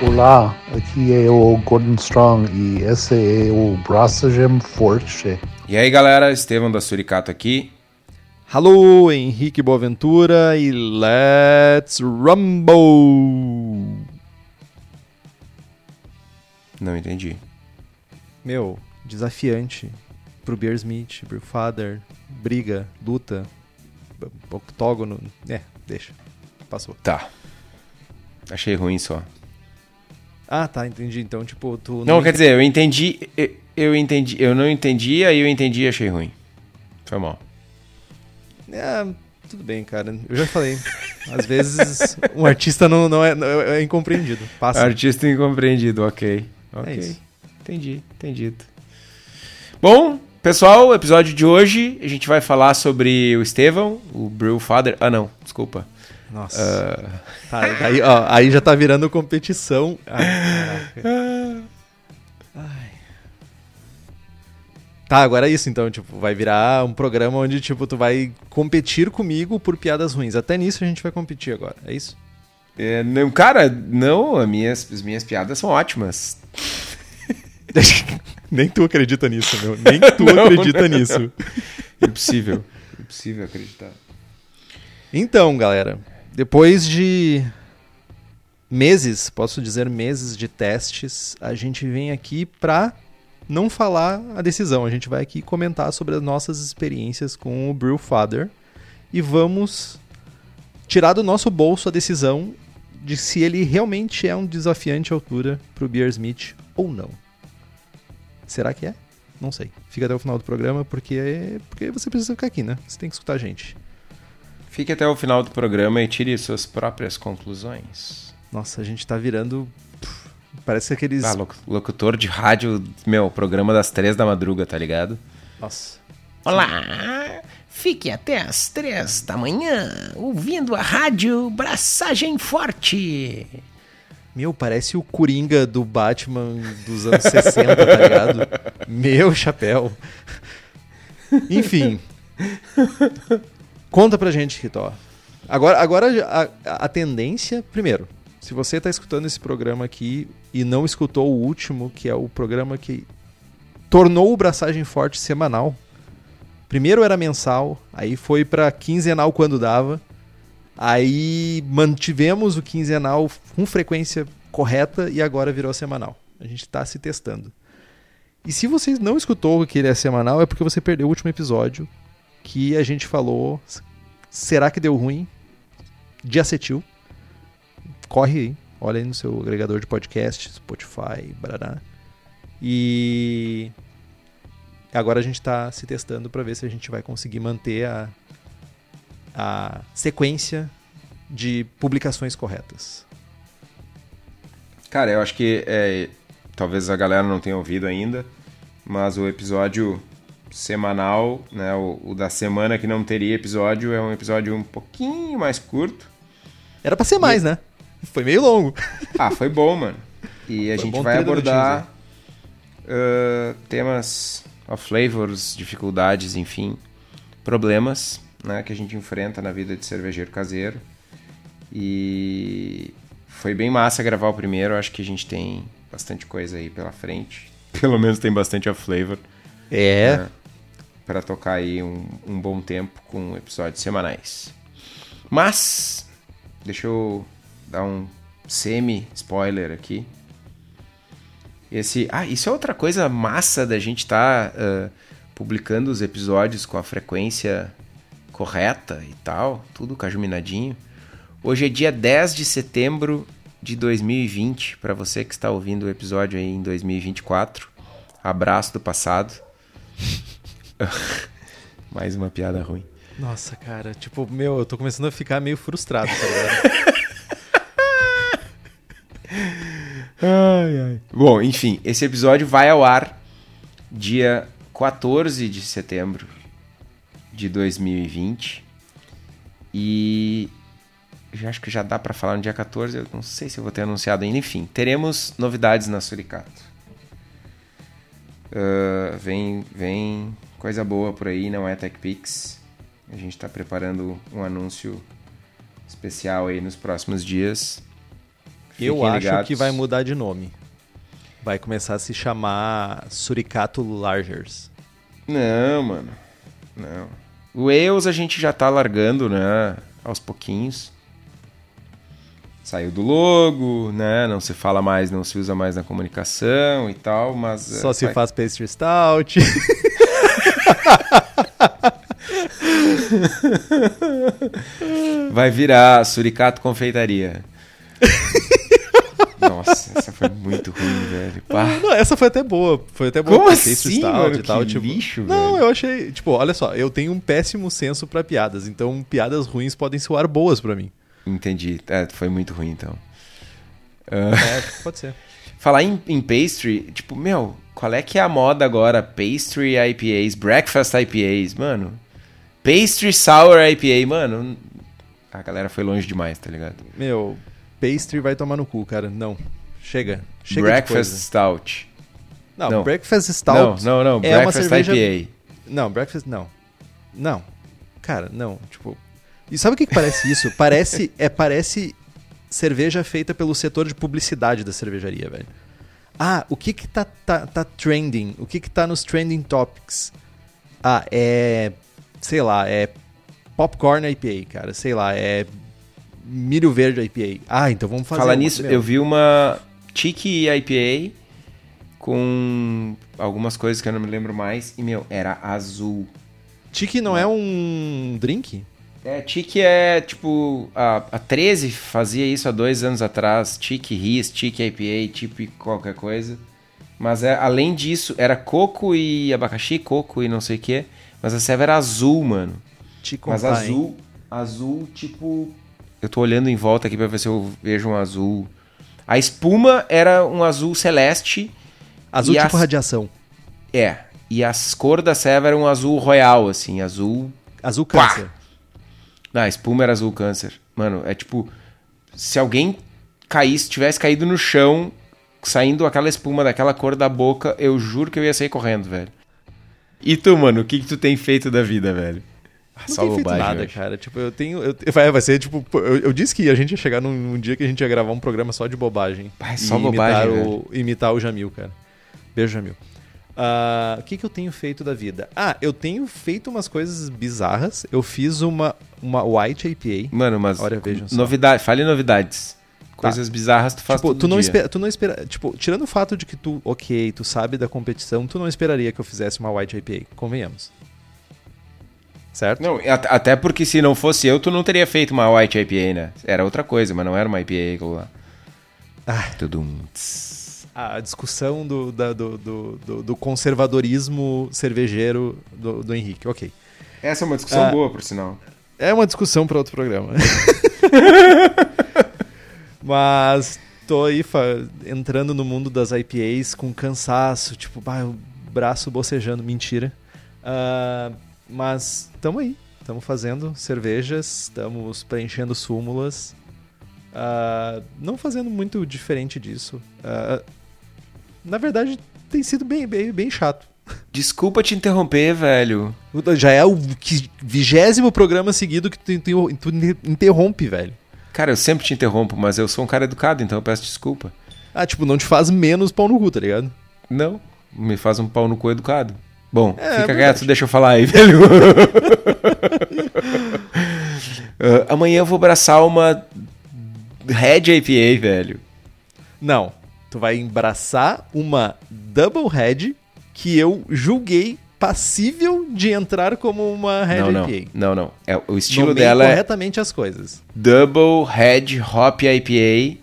Olá, aqui é o Gordon Strong e esse é o Braçagem Forte. E aí galera, Estevão da Suricato aqui. Alô, Henrique Boaventura e let's rumble! Não entendi. Meu, desafiante pro Beer Smith, Beer Father, briga, luta, octógono. É, deixa. Passou. Tá. Achei ruim só. Ah, tá, entendi. Então, tipo, tu. Não, quer dizer, eu entendi. Eu, eu entendi. Eu não entendi, aí eu entendi e achei ruim. Foi mal. É, tudo bem, cara. Eu já falei. Às vezes um artista não, não, é, não é incompreendido. Passa. Artista incompreendido, ok. Ok. É isso. Entendi, entendido. Bom, pessoal, o episódio de hoje a gente vai falar sobre o Estevão, o Brew Father. Ah, não, desculpa. Nossa. Ah, Tá, aí, ó, aí já tá virando competição. Ai, caraca. Ai. Tá, agora é isso então, tipo, vai virar um programa onde, tipo, tu vai competir comigo por piadas ruins. Até nisso a gente vai competir agora, é isso? é, não, cara, não, as minhas, as minhas piadas são ótimas. Nem tu acredita nisso, meu. Nem tu Não, acredita não. nisso. Impossível. Impossível acreditar. Então, galera, depois de meses, posso dizer meses de testes, a gente vem aqui pra não falar a decisão. A gente vai aqui comentar sobre as nossas experiências com o Brewfather e vamos tirar do nosso bolso a decisão de se ele realmente é um desafiante à altura pro Beersmith ou não. Será que é? Não sei. Fica até o final do programa porque porque você precisa ficar aqui, né? Você tem que escutar a gente. Fique até o final do programa e tire suas próprias conclusões. Nossa, a gente tá virando. Parece aqueles. Ah, loc- locutor de rádio, meu, programa das três da madruga, tá ligado? Nossa. Olá! Fique até às três da manhã ouvindo a rádio Braçagem Forte. Meu, parece o Coringa do Batman dos anos 60, tá ligado? Meu chapéu. Enfim. Conta pra gente, Ritó. Agora, agora a, a tendência. Primeiro, se você tá escutando esse programa aqui e não escutou o último, que é o programa que tornou o Braçagem Forte semanal. Primeiro era mensal, aí foi pra quinzenal quando dava. Aí mantivemos o quinzenal com frequência correta e agora virou semanal. A gente está se testando. E se você não escutou que ele é semanal, é porque você perdeu o último episódio que a gente falou. Será que deu ruim? De acetil. Corre aí. Olha aí no seu agregador de podcast, Spotify, barará. E agora a gente está se testando para ver se a gente vai conseguir manter a, a sequência de publicações corretas. Cara, eu acho que é, talvez a galera não tenha ouvido ainda, mas o episódio semanal, né, o, o da semana que não teria episódio, é um episódio um pouquinho mais curto. Era para ser mais, né? Foi meio longo. Ah, foi bom, mano. E a Foi gente vai abordar uh, temas of flavors, dificuldades, enfim, problemas né, que a gente enfrenta na vida de cervejeiro caseiro. E foi bem massa gravar o primeiro. Acho que a gente tem bastante coisa aí pela frente. Pelo menos tem bastante of flavor É. né, para tocar aí um, um bom tempo com episódios semanais. Mas, deixa eu dar um semi-spoiler aqui. Esse, ah, isso é outra coisa massa da gente estar publicando os episódios com a frequência correta e tal, tudo cajuminadinho. Hoje é dia 10 de setembro de 2020, para você que está ouvindo o episódio aí em 2024. Abraço do passado. Mais uma piada ruim. Nossa, cara, tipo, meu, eu tô começando a ficar meio frustrado, tá ligado? Ai, ai. Bom, enfim, esse episódio vai ao ar dia 14 de setembro de 2020. E já acho que já dá pra falar no dia 14, eu não sei se eu vou ter anunciado ainda. Enfim, teremos novidades na Suricato. Ah, vem, vem coisa boa por aí, não é TechPix. A gente está preparando um anúncio especial aí nos próximos dias. Eu Fiquem acho ligados. que vai mudar de nome. Vai começar a se chamar Suricato Largers. Não, mano. Não. O Wales a gente já tá largando, né? Aos pouquinhos. Saiu do logo, né? Não se fala mais, não se usa mais na comunicação e tal, mas. Só é, se vai- faz pastry stout. Vai virar Suricato Confeitaria. Nossa, essa foi muito ruim, velho. Pá. Não, essa foi até boa. Foi até boa. Como assim, stout mano? tal, Que tipo... lixo, Não, velho. eu achei... Tipo, olha só. Eu tenho um péssimo senso pra piadas. Então, piadas ruins podem soar boas pra mim. Entendi. É, foi muito ruim, então. É, pode ser. Falar em, em pastry, tipo, meu, qual é que é a moda agora? Pastry IPAs, breakfast IPAs, mano. Pastry sour IPA, mano. A galera foi longe demais, tá ligado? Meu, pastry vai tomar no cu, cara. Não. Chega. Chega breakfast stout. Não, não. breakfast stout... não, não, não. é uma breakfast cerveja- IPA. Não, breakfast não. Não. Cara, não, tipo. E sabe o que, que parece isso? Parece é parece cerveja feita pelo setor de publicidade da cervejaria, velho. Ah, o que que tá, tá, tá trending? O que que tá nos trending topics? Ah, é, sei lá, é popcorn IPA, cara, sei lá, é milho verde IPA. Ah, então vamos fazer Falar nisso, eu vi uma Tiki IPA com algumas coisas que eu não me lembro mais. E, meu, era azul. Tiki não é um drink? É, Tiki é tipo. A, a 13 fazia isso há dois anos atrás. Tiki Ris, Tiki IPA, Tiki qualquer coisa. Mas é, além disso, era coco e abacaxi, coco e não sei o que. Mas a serva era azul, mano. Te Mas azul, azul, tipo. Eu tô olhando em volta aqui pra ver se eu vejo um azul. A espuma era um azul celeste. Azul tipo as- radiação. É. E as cores da serva eram um azul royal, assim, azul Azul Pá! Ah, espuma era azul câncer. Mano, é tipo. Se alguém caísse, tivesse caído no chão, saindo aquela espuma daquela cor da boca, eu juro que eu ia sair correndo, velho. E tu, mano, o que, que tu tem feito da vida, velho? Ah, Não só tem feito bobagem nada, hoje. cara. Tipo, eu tenho. eu- vai, vai ser tipo. Eu, eu disse que a gente ia chegar num, num dia que a gente ia gravar um programa só de bobagem. É só E bobagem, imitar o, imitar o Jamil, cara. Beijo, Jamil. Ah, o que, que eu tenho feito da vida? Ah, eu tenho feito umas coisas bizarras. Eu fiz uma, uma White IPA. Mano, mas. Olha, vejam só. Tá. Novidade, fale novidades. Coisas bizarras tu faz Tipo, todo tu não, dia. espera, tu não espera. Tipo, tirando o fato de que tu, ok, tu sabe da competição, tu não esperaria que eu fizesse uma White IPA. Convenhamos. Certo? Não, at- até porque se não fosse eu, tu não teria feito uma White IPA, né? Era outra coisa, mas não era uma IPA aquilo lá. Ah. Tudum. A discussão do, da- do, do, do- do conservadorismo cervejeiro do, do Henrique. Ok. Essa é uma discussão Ah. boa, por sinal. É uma discussão para outro programa. Mas tô aí entrando no mundo das IPAs com cansaço, tipo, bah, o braço bocejando. Mentira. Ah, mas estamos aí. Estamos fazendo cervejas, estamos preenchendo súmulas. Ah, não fazendo muito diferente disso. Ah, na verdade, tem sido bem, bem, bem chato. Desculpa te interromper, velho. Já é o vigésimo programa seguido que tu, tu- tu interrompe, velho. Cara, eu sempre te interrompo, mas eu sou um cara educado, então eu peço desculpa. Ah, tipo, não te faz menos pau no cu, tá ligado? Não, me faz um pau no cu educado. Bom, É, fica verdade. quieto, deixa eu falar aí, velho. Ah, amanhã eu vou abraçar uma Red IPA, velho. Não. Tu vai embraçar uma Double Head que eu julguei passível de entrar como uma Red não, não, IPA. não, não. É, o estilo Nomeie dela é corretamente as coisas. Double Head Hop IPA,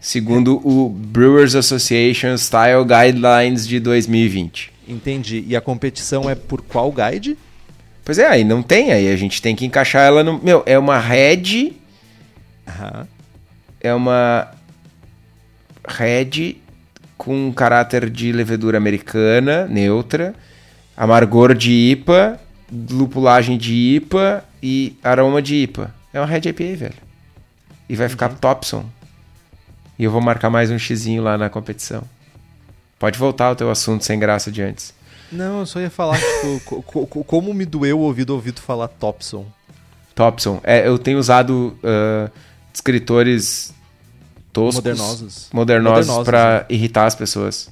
segundo o Brewers Association Style Guidelines de 2020. Entendi. E a competição é por qual guide? Pois é, aí não tem, aí a gente tem que encaixar ela no. Meu, é uma Red, Aham. é uma Red com caráter de levedura americana, neutra, amargor de IPA, lupulagem de IPA e aroma de IPA. É uma Red IPA, velho. E vai ficar Topson. E eu vou marcar mais um xizinho lá na competição. Pode voltar ao teu assunto sem graça de antes. Não, eu só ia falar, tipo, co- co- co- como me doeu o ouvido ouvido falar Topson. Topson. É, eu tenho usado ah, descritores toscos, Modernosos. modernosos Modernosos, pra irritar as pessoas.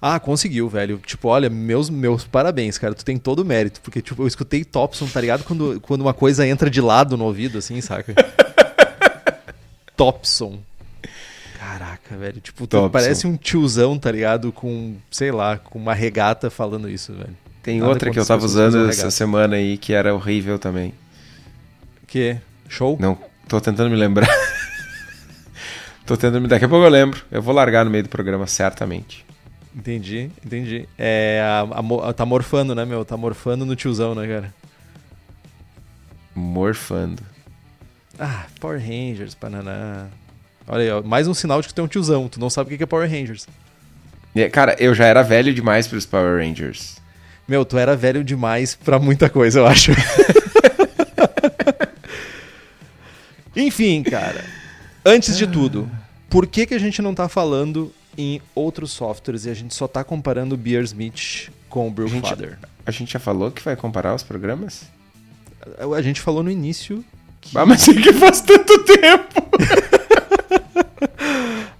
Ah, conseguiu, velho. Tipo, olha, meus, meus parabéns, cara. Tu tem todo o mérito. Porque, tipo, eu escutei Topson, tá ligado? Quando, quando uma coisa entra de lado no ouvido, assim, saca? Topson. Caraca, velho. Tipo, Topson. parece um tiozão, tá ligado? Com, sei lá, com uma regata falando isso, velho. Tem Nada outra que eu tava usando essa semana aí que era horrível também. Que? Show? Não, tô tentando me lembrar. Tô tentando. Daqui a pouco eu lembro. Eu vou largar no meio do programa, certamente. Entendi, entendi. É, a, a tá morfando, né, meu? Tá morfando no tiozão, né, cara? Morfando. Ah, Power Rangers, bananá. Olha aí, ó, mais um sinal de que tem um tiozão. Tu não sabe o que é Power Rangers. E, Cara, eu já era velho demais pros Power Rangers. Meu, tu era velho demais pra muita coisa, eu acho. Enfim, cara. Antes de tudo, por que, que a gente não tá falando em outros softwares e a gente só tá comparando o Beersmith com o Brewfather? A gente já falou que vai comparar os programas? A gente falou no início. que- Ah, mas é que faz tanto tempo!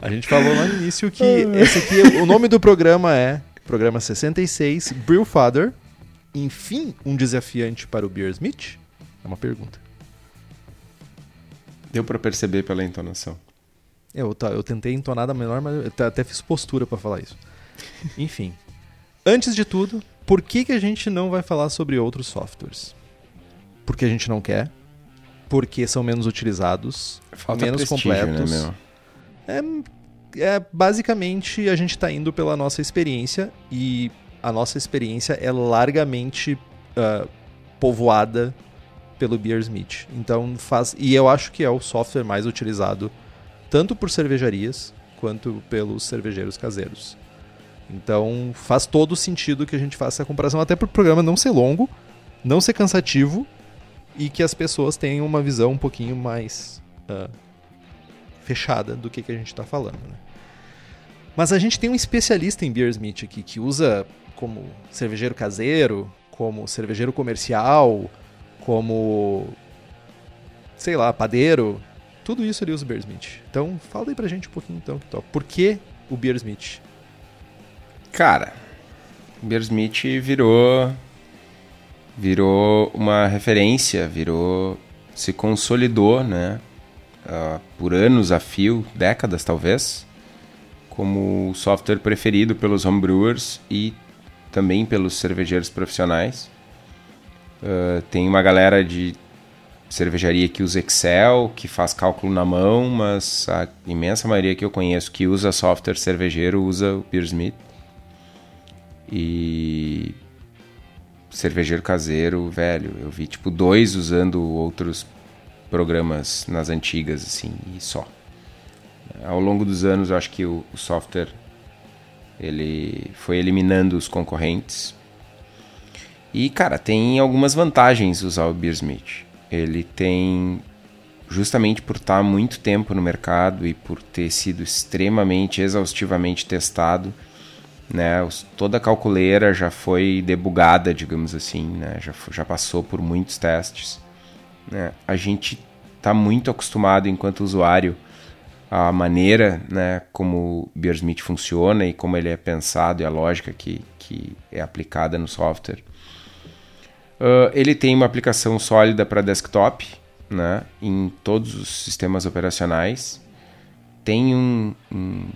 A gente falou lá no início que esse aqui, o nome do programa é Programa 66, Brewfather. Enfim, um desafiante para o Beersmith? É uma pergunta. Deu pra perceber pela entonação. Eu, tá, eu tentei entonar da menor, mas eu até- fiz postura pra falar isso. Enfim. Antes de tudo, por que, que a gente não vai falar sobre outros softwares? Porque a gente não quer. Porque são menos utilizados, Falta menos prestígio, completos. né? É, é, basicamente a gente está indo pela nossa experiência e a nossa experiência é largamente ah, povoada pelo Beersmith. Então faz e eu acho que é o software mais utilizado tanto por cervejarias quanto pelos cervejeiros caseiros. Então faz todo sentido que a gente faça essa comparação até para o programa não ser longo, não ser cansativo e que as pessoas tenham uma visão um pouquinho mais ah, fechada do que, que a gente está falando. Né? Mas a gente tem um especialista em Beersmith aqui que usa como cervejeiro caseiro, como cervejeiro comercial, como sei lá, padeiro. Tudo isso ele usa o Beersmith. Então, fala aí pra gente um pouquinho então, Kitó. Por que o Beersmith? Cara, Beersmith virou virou uma referência, virou se consolidou, né? ah, por anos a fio, décadas talvez, como o software preferido pelos homebrewers e também pelos cervejeiros profissionais. Ah, tem uma galera de cervejaria que usa Excel, que faz cálculo na mão, mas a imensa maioria que eu conheço que usa software cervejeiro usa o Beersmith. E cervejeiro caseiro, velho, eu vi tipo dois usando outros programas nas antigas assim, e só. Ao longo dos anos, eu acho que o, o software ele foi eliminando os concorrentes. E cara, tem algumas vantagens usar o Beersmith. Ele tem justamente por estar há muito tempo no mercado e por ter sido extremamente exaustivamente testado, né? Toda a calculeira já foi debugada, digamos assim, né? Já, já passou por muitos testes. né? A gente está muito acostumado enquanto usuário a maneira, né, como o Beersmith funciona e como ele é pensado e a lógica que, que é aplicada no software. Uh, ele tem uma aplicação sólida para desktop, né, em todos os sistemas operacionais. Tem um, um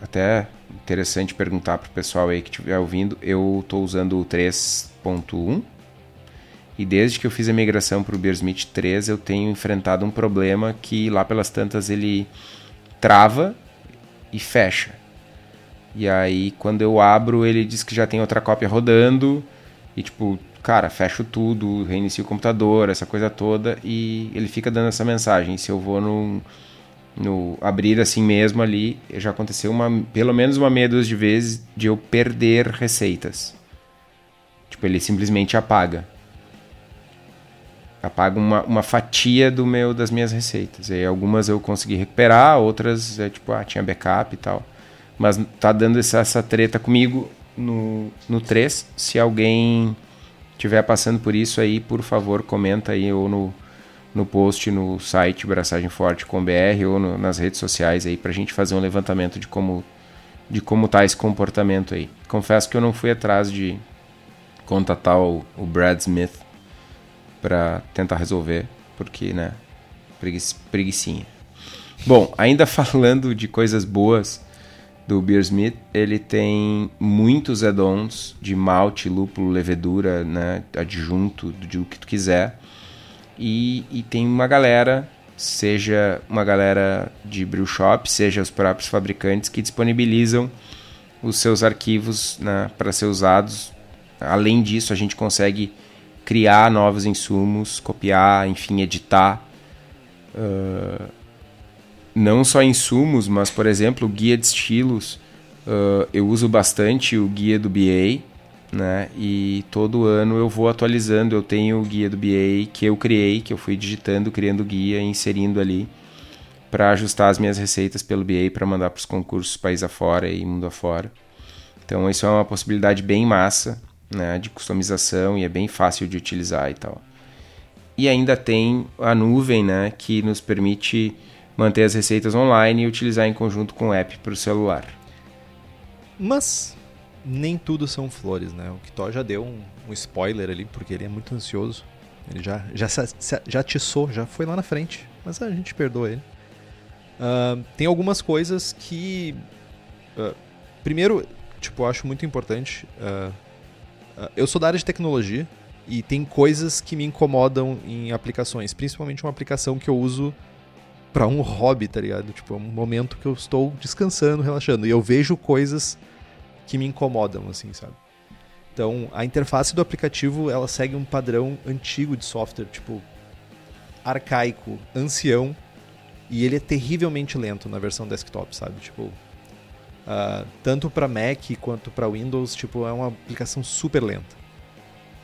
até interessante perguntar para o pessoal aí que estiver ouvindo. Eu estou usando o 3.1 e desde que eu fiz a migração para o Beersmith 3 eu tenho enfrentado um problema que lá pelas tantas ele trava e fecha. E aí quando eu abro ele diz que já tem outra cópia rodando e tipo, cara, fecho tudo, reinicio o computador, essa coisa toda e ele fica dando essa mensagem. Se eu vou no, no abrir assim mesmo ali, já aconteceu uma, pelo menos uma meia dúzia de vezes de eu perder receitas. Tipo, ele simplesmente apaga. Apaga uma, uma fatia do meu das minhas receitas. E algumas eu consegui recuperar, outras é tipo, ah, tinha backup e tal. Mas tá dando essa, essa treta comigo no, no 3. Se alguém estiver passando por isso aí, por favor, comenta aí ou no, no post no site Braçagem Forte com BR ou no, nas redes sociais aí pra gente fazer um levantamento de como de como tá esse comportamento aí. Confesso que eu não fui atrás de contatar o, o Brad Smith para tentar resolver, porque, né, preguiça, preguiçinha. Bom, ainda falando de coisas boas do Beer Smith, ele tem muitos add-ons de malte, lúpulo, levedura, né, adjunto, do que tu quiser. E, e tem uma galera, seja uma galera de brew shop, seja os próprios fabricantes que disponibilizam os seus arquivos né, para ser usados. Além disso, a gente consegue criar novos insumos, copiar, enfim, editar. Uh, não só insumos, mas, por exemplo, guia de estilos. Uh, eu uso bastante o guia do BA, né? E todo ano eu vou atualizando. Eu tenho o guia do BA que eu criei, que eu fui digitando, criando guia, inserindo ali para ajustar as minhas receitas pelo BA para mandar para os concursos país afora e mundo afora. Então isso é uma possibilidade bem massa, né, de customização e é bem fácil de utilizar e tal. E ainda tem a nuvem, né, que nos permite manter as receitas online e utilizar em conjunto com o app para o celular. Mas nem tudo são flores, né? O Kitó já deu um, um, spoiler ali, porque ele é muito ansioso. Ele já, já, já atiçou, já foi lá na frente, mas a gente perdoa ele. Uh, tem algumas coisas que. Uh, primeiro, tipo, eu acho muito importante. Uh, eu sou da área de tecnologia e tem coisas que me incomodam em aplicações, principalmente uma aplicação que eu uso para um hobby, tá ligado? Tipo, é um momento que eu estou descansando, relaxando. E eu vejo coisas que me incomodam, assim, sabe? Então, a interface do aplicativo, ela segue um padrão antigo de software, tipo, arcaico, ancião, e ele é terrivelmente lento na versão desktop, sabe? Tipo, uh, tanto para Mac quanto para Windows, tipo, é uma aplicação super lenta.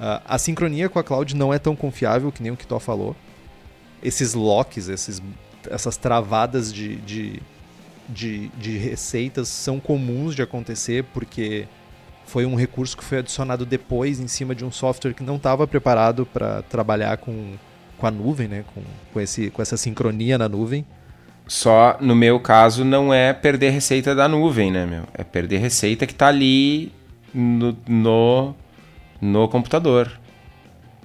Uh, a sincronia com a cloud não é tão confiável que nem o que tu falou. Esses locks, esses, essas travadas de, de de, de receitas são comuns de acontecer porque foi um recurso que foi adicionado depois em cima de um software que não estava preparado para trabalhar com, com a nuvem, né? com, com, esse, com essa sincronia na nuvem. Só no meu caso não é perder receita da nuvem, né, meu? É perder receita que está ali no, no, no computador.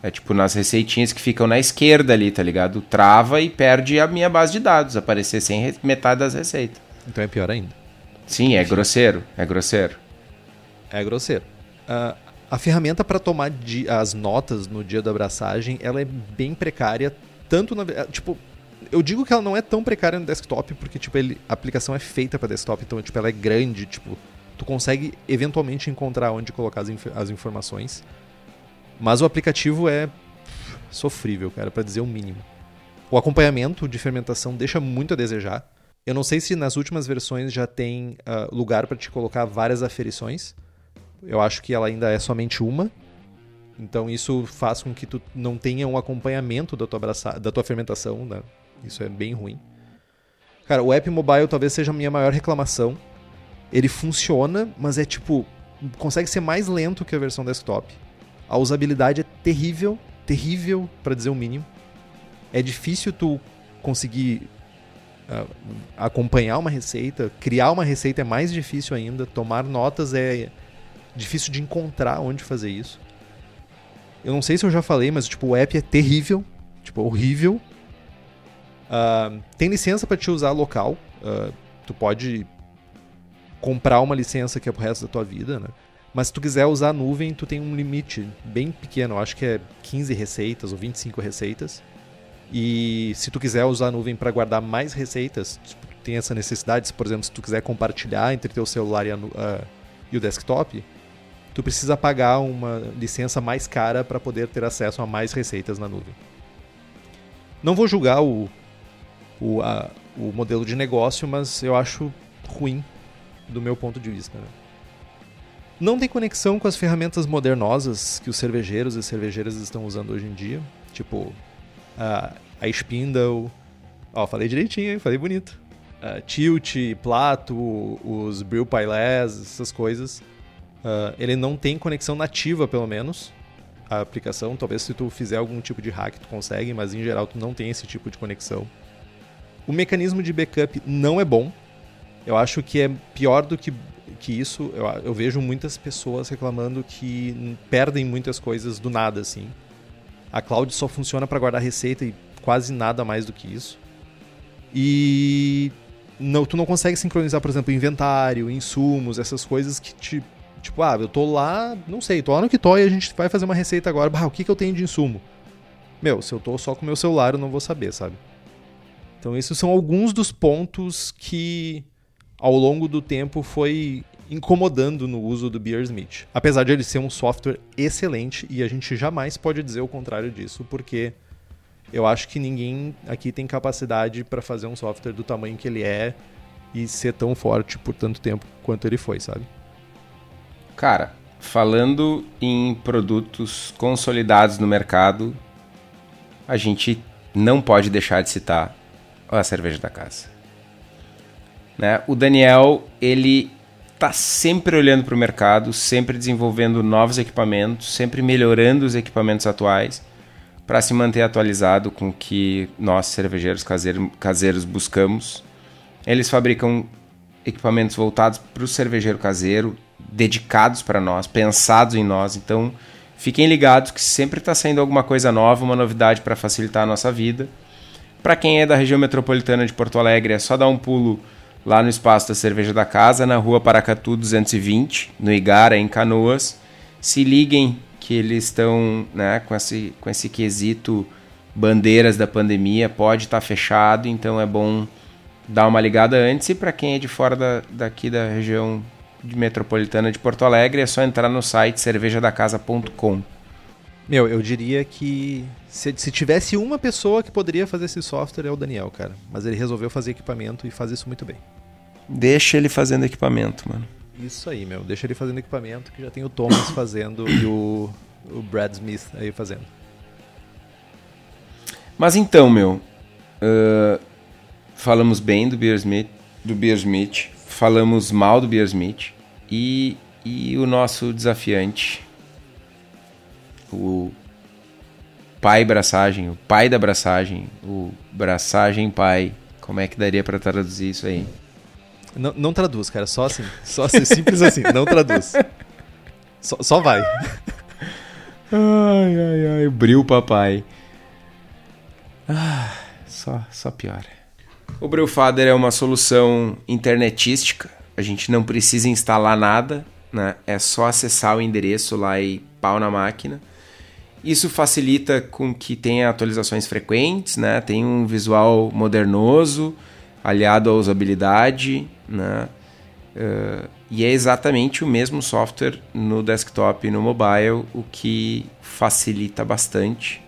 É tipo nas receitinhas que ficam na esquerda ali, tá ligado? Trava e perde a minha base de dados, aparecer sem metade das receitas. Então é pior ainda. Sim, é grosseiro. É grosseiro. É grosseiro. Uh, a ferramenta para tomar as notas no dia da abraçagem, ela é bem precária, tanto na, eh, tipo, eu digo que ela não é tão precária no desktop porque tipo ele, a aplicação é feita para desktop, então tipo ela é grande, tipo, tu consegue eventualmente encontrar onde colocar as, inf as informações. Mas o aplicativo é sofrível, cara, para dizer o mínimo. O acompanhamento de fermentação deixa muito a desejar. Eu não sei se nas últimas versões já tem uh, lugar para te colocar várias aferições. Eu acho que ela ainda é somente uma. Então isso faz com que tu não tenha um acompanhamento da tua, abraça... da tua fermentação. Né? Isso é bem ruim. Cara, o app mobile talvez seja a minha maior reclamação. Ele funciona, mas é tipo. consegue ser mais lento que a versão desktop. A usabilidade é terrível, terrível para dizer o mínimo. É difícil tu conseguir uh, acompanhar uma receita, criar uma receita é mais difícil ainda, tomar notas é difícil de encontrar onde fazer isso. Eu não sei se eu já falei, mas tipo, o app é terrível, tipo, horrível. Uh, tem licença para te usar local. Uh, tu pode comprar uma licença que é pro resto da tua vida, né? Mas se tu quiser usar a nuvem, tu tem um limite bem pequeno, acho que é 15 receitas ou 25 receitas. E se tu quiser usar a nuvem para guardar mais receitas, tipo, tem essa necessidade, por exemplo, se tu quiser compartilhar entre teu celular e, a, uh, e o desktop, tu precisa pagar uma licença mais cara para poder ter acesso a mais receitas na nuvem. Não vou julgar o, o, a, o modelo de negócio, mas eu acho ruim do meu ponto de vista. Né? Não tem conexão com as ferramentas modernosas que os cervejeiros e cervejeiras estão usando hoje em dia, tipo a, a Spindle. Ó, falei direitinho, hein? Falei bonito. Uh, tilt, Plato, os Brew Pylés, essas coisas. Uh, ele não tem conexão nativa, pelo menos. a aplicação. Talvez se tu fizer algum tipo de hack tu consegue, mas em geral tu não tem esse tipo de conexão. O mecanismo de backup não é bom. Eu acho que é pior do que, que isso. Eu, eu vejo muitas pessoas reclamando que perdem muitas coisas do nada, assim. A cloud só funciona para guardar receita e quase nada mais do que isso. E não, tu não consegue sincronizar, por exemplo, inventário, insumos, essas coisas que te. Tipo, ah, eu tô lá, não sei, tô lá no Kitó e a gente vai fazer uma receita agora. Bah, o que, que eu tenho de insumo? Meu, se eu tô só com meu celular, eu não vou saber, sabe? Então, esses são alguns dos pontos que, ao longo do tempo, foi incomodando no uso do Beersmith. Apesar de ele ser um software excelente e a gente jamais pode dizer o contrário disso, porque eu acho que ninguém aqui tem capacidade para fazer um software do tamanho que ele é e ser tão forte por tanto tempo quanto ele foi, sabe? Cara, falando em produtos consolidados no mercado, a gente não pode deixar de citar a cerveja da casa. Né? O Daniel, ele tá sempre olhando para o mercado, sempre desenvolvendo novos equipamentos, sempre melhorando os equipamentos atuais para se manter atualizado com o que nós, cervejeiros caseiros, buscamos. Eles fabricam equipamentos voltados para o cervejeiro caseiro, dedicados para nós, pensados em nós. Então, fiquem ligados que sempre está saindo alguma coisa nova, uma novidade para facilitar a nossa vida. Para quem é da região metropolitana de Porto Alegre, é só dar um pulo lá no espaço da Cerveja da Casa, na rua Paracatu 220, no Igara, em Canoas. Se liguem que eles estão né, com, esse, com esse quesito bandeiras da pandemia, pode estar tá fechado, então é bom dar uma ligada antes. E para quem é de fora da, daqui da região de metropolitana de Porto Alegre, é só entrar no site cervejadacasa.com. Meu, eu diria que se, se, tivesse uma pessoa que poderia fazer esse software é o Daniel, cara. Mas ele resolveu fazer equipamento e faz isso muito bem. Deixa ele fazendo equipamento, mano. Isso aí, meu. Deixa ele fazendo equipamento, que já tem o Thomas fazendo e o, o Brad Smith aí fazendo. Mas então, meu. Uh, falamos bem do Beersmith, do Beersmith, falamos mal do Beersmith e, e o nosso desafiante, o pai braçagem, o pai da braçagem, o braçagem pai. Como é que daria para traduzir isso aí? Não, não traduz, cara. Só assim. Só assim, simples assim. Não traduz. Só, só vai. Ai, ai, ai. Bril papai. Ah, só, só piora. O Brewfather é uma solução internetística. A gente não precisa instalar nada, né? É só acessar o endereço lá e pau na máquina. Isso facilita com que tenha atualizações frequentes, né? Tem um visual modernoso, aliado à usabilidade, né? Uh, e é exatamente o mesmo software no desktop e no mobile, o que facilita bastante,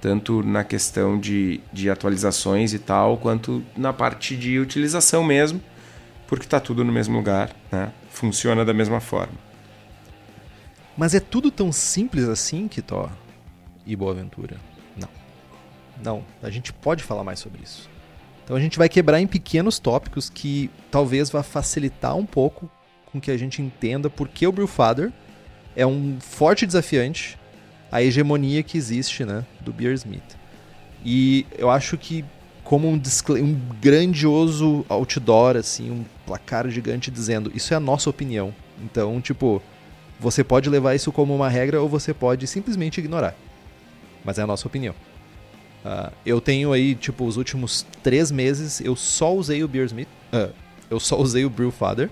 tanto na questão de, de atualizações e tal, quanto na parte de utilização mesmo, porque está tudo no mesmo lugar, né? funciona da mesma forma. Mas é tudo tão simples assim, Kitó e Boaventura? Não. Não, a gente pode falar mais sobre isso. Então a gente vai quebrar em pequenos tópicos que talvez vá facilitar um pouco com que a gente entenda por que o Brewfather é um forte desafiante à hegemonia que existe né, do Beersmith. E eu acho que como um, um grandioso outdoor, assim, um placar gigante dizendo isso é a nossa opinião. Então, tipo, você pode levar isso como uma regra ou você pode simplesmente ignorar. Mas é a nossa opinião. Uh, eu tenho aí, tipo, os últimos três meses, eu só usei o Beersmith. Uh, eu só usei o Brewfather.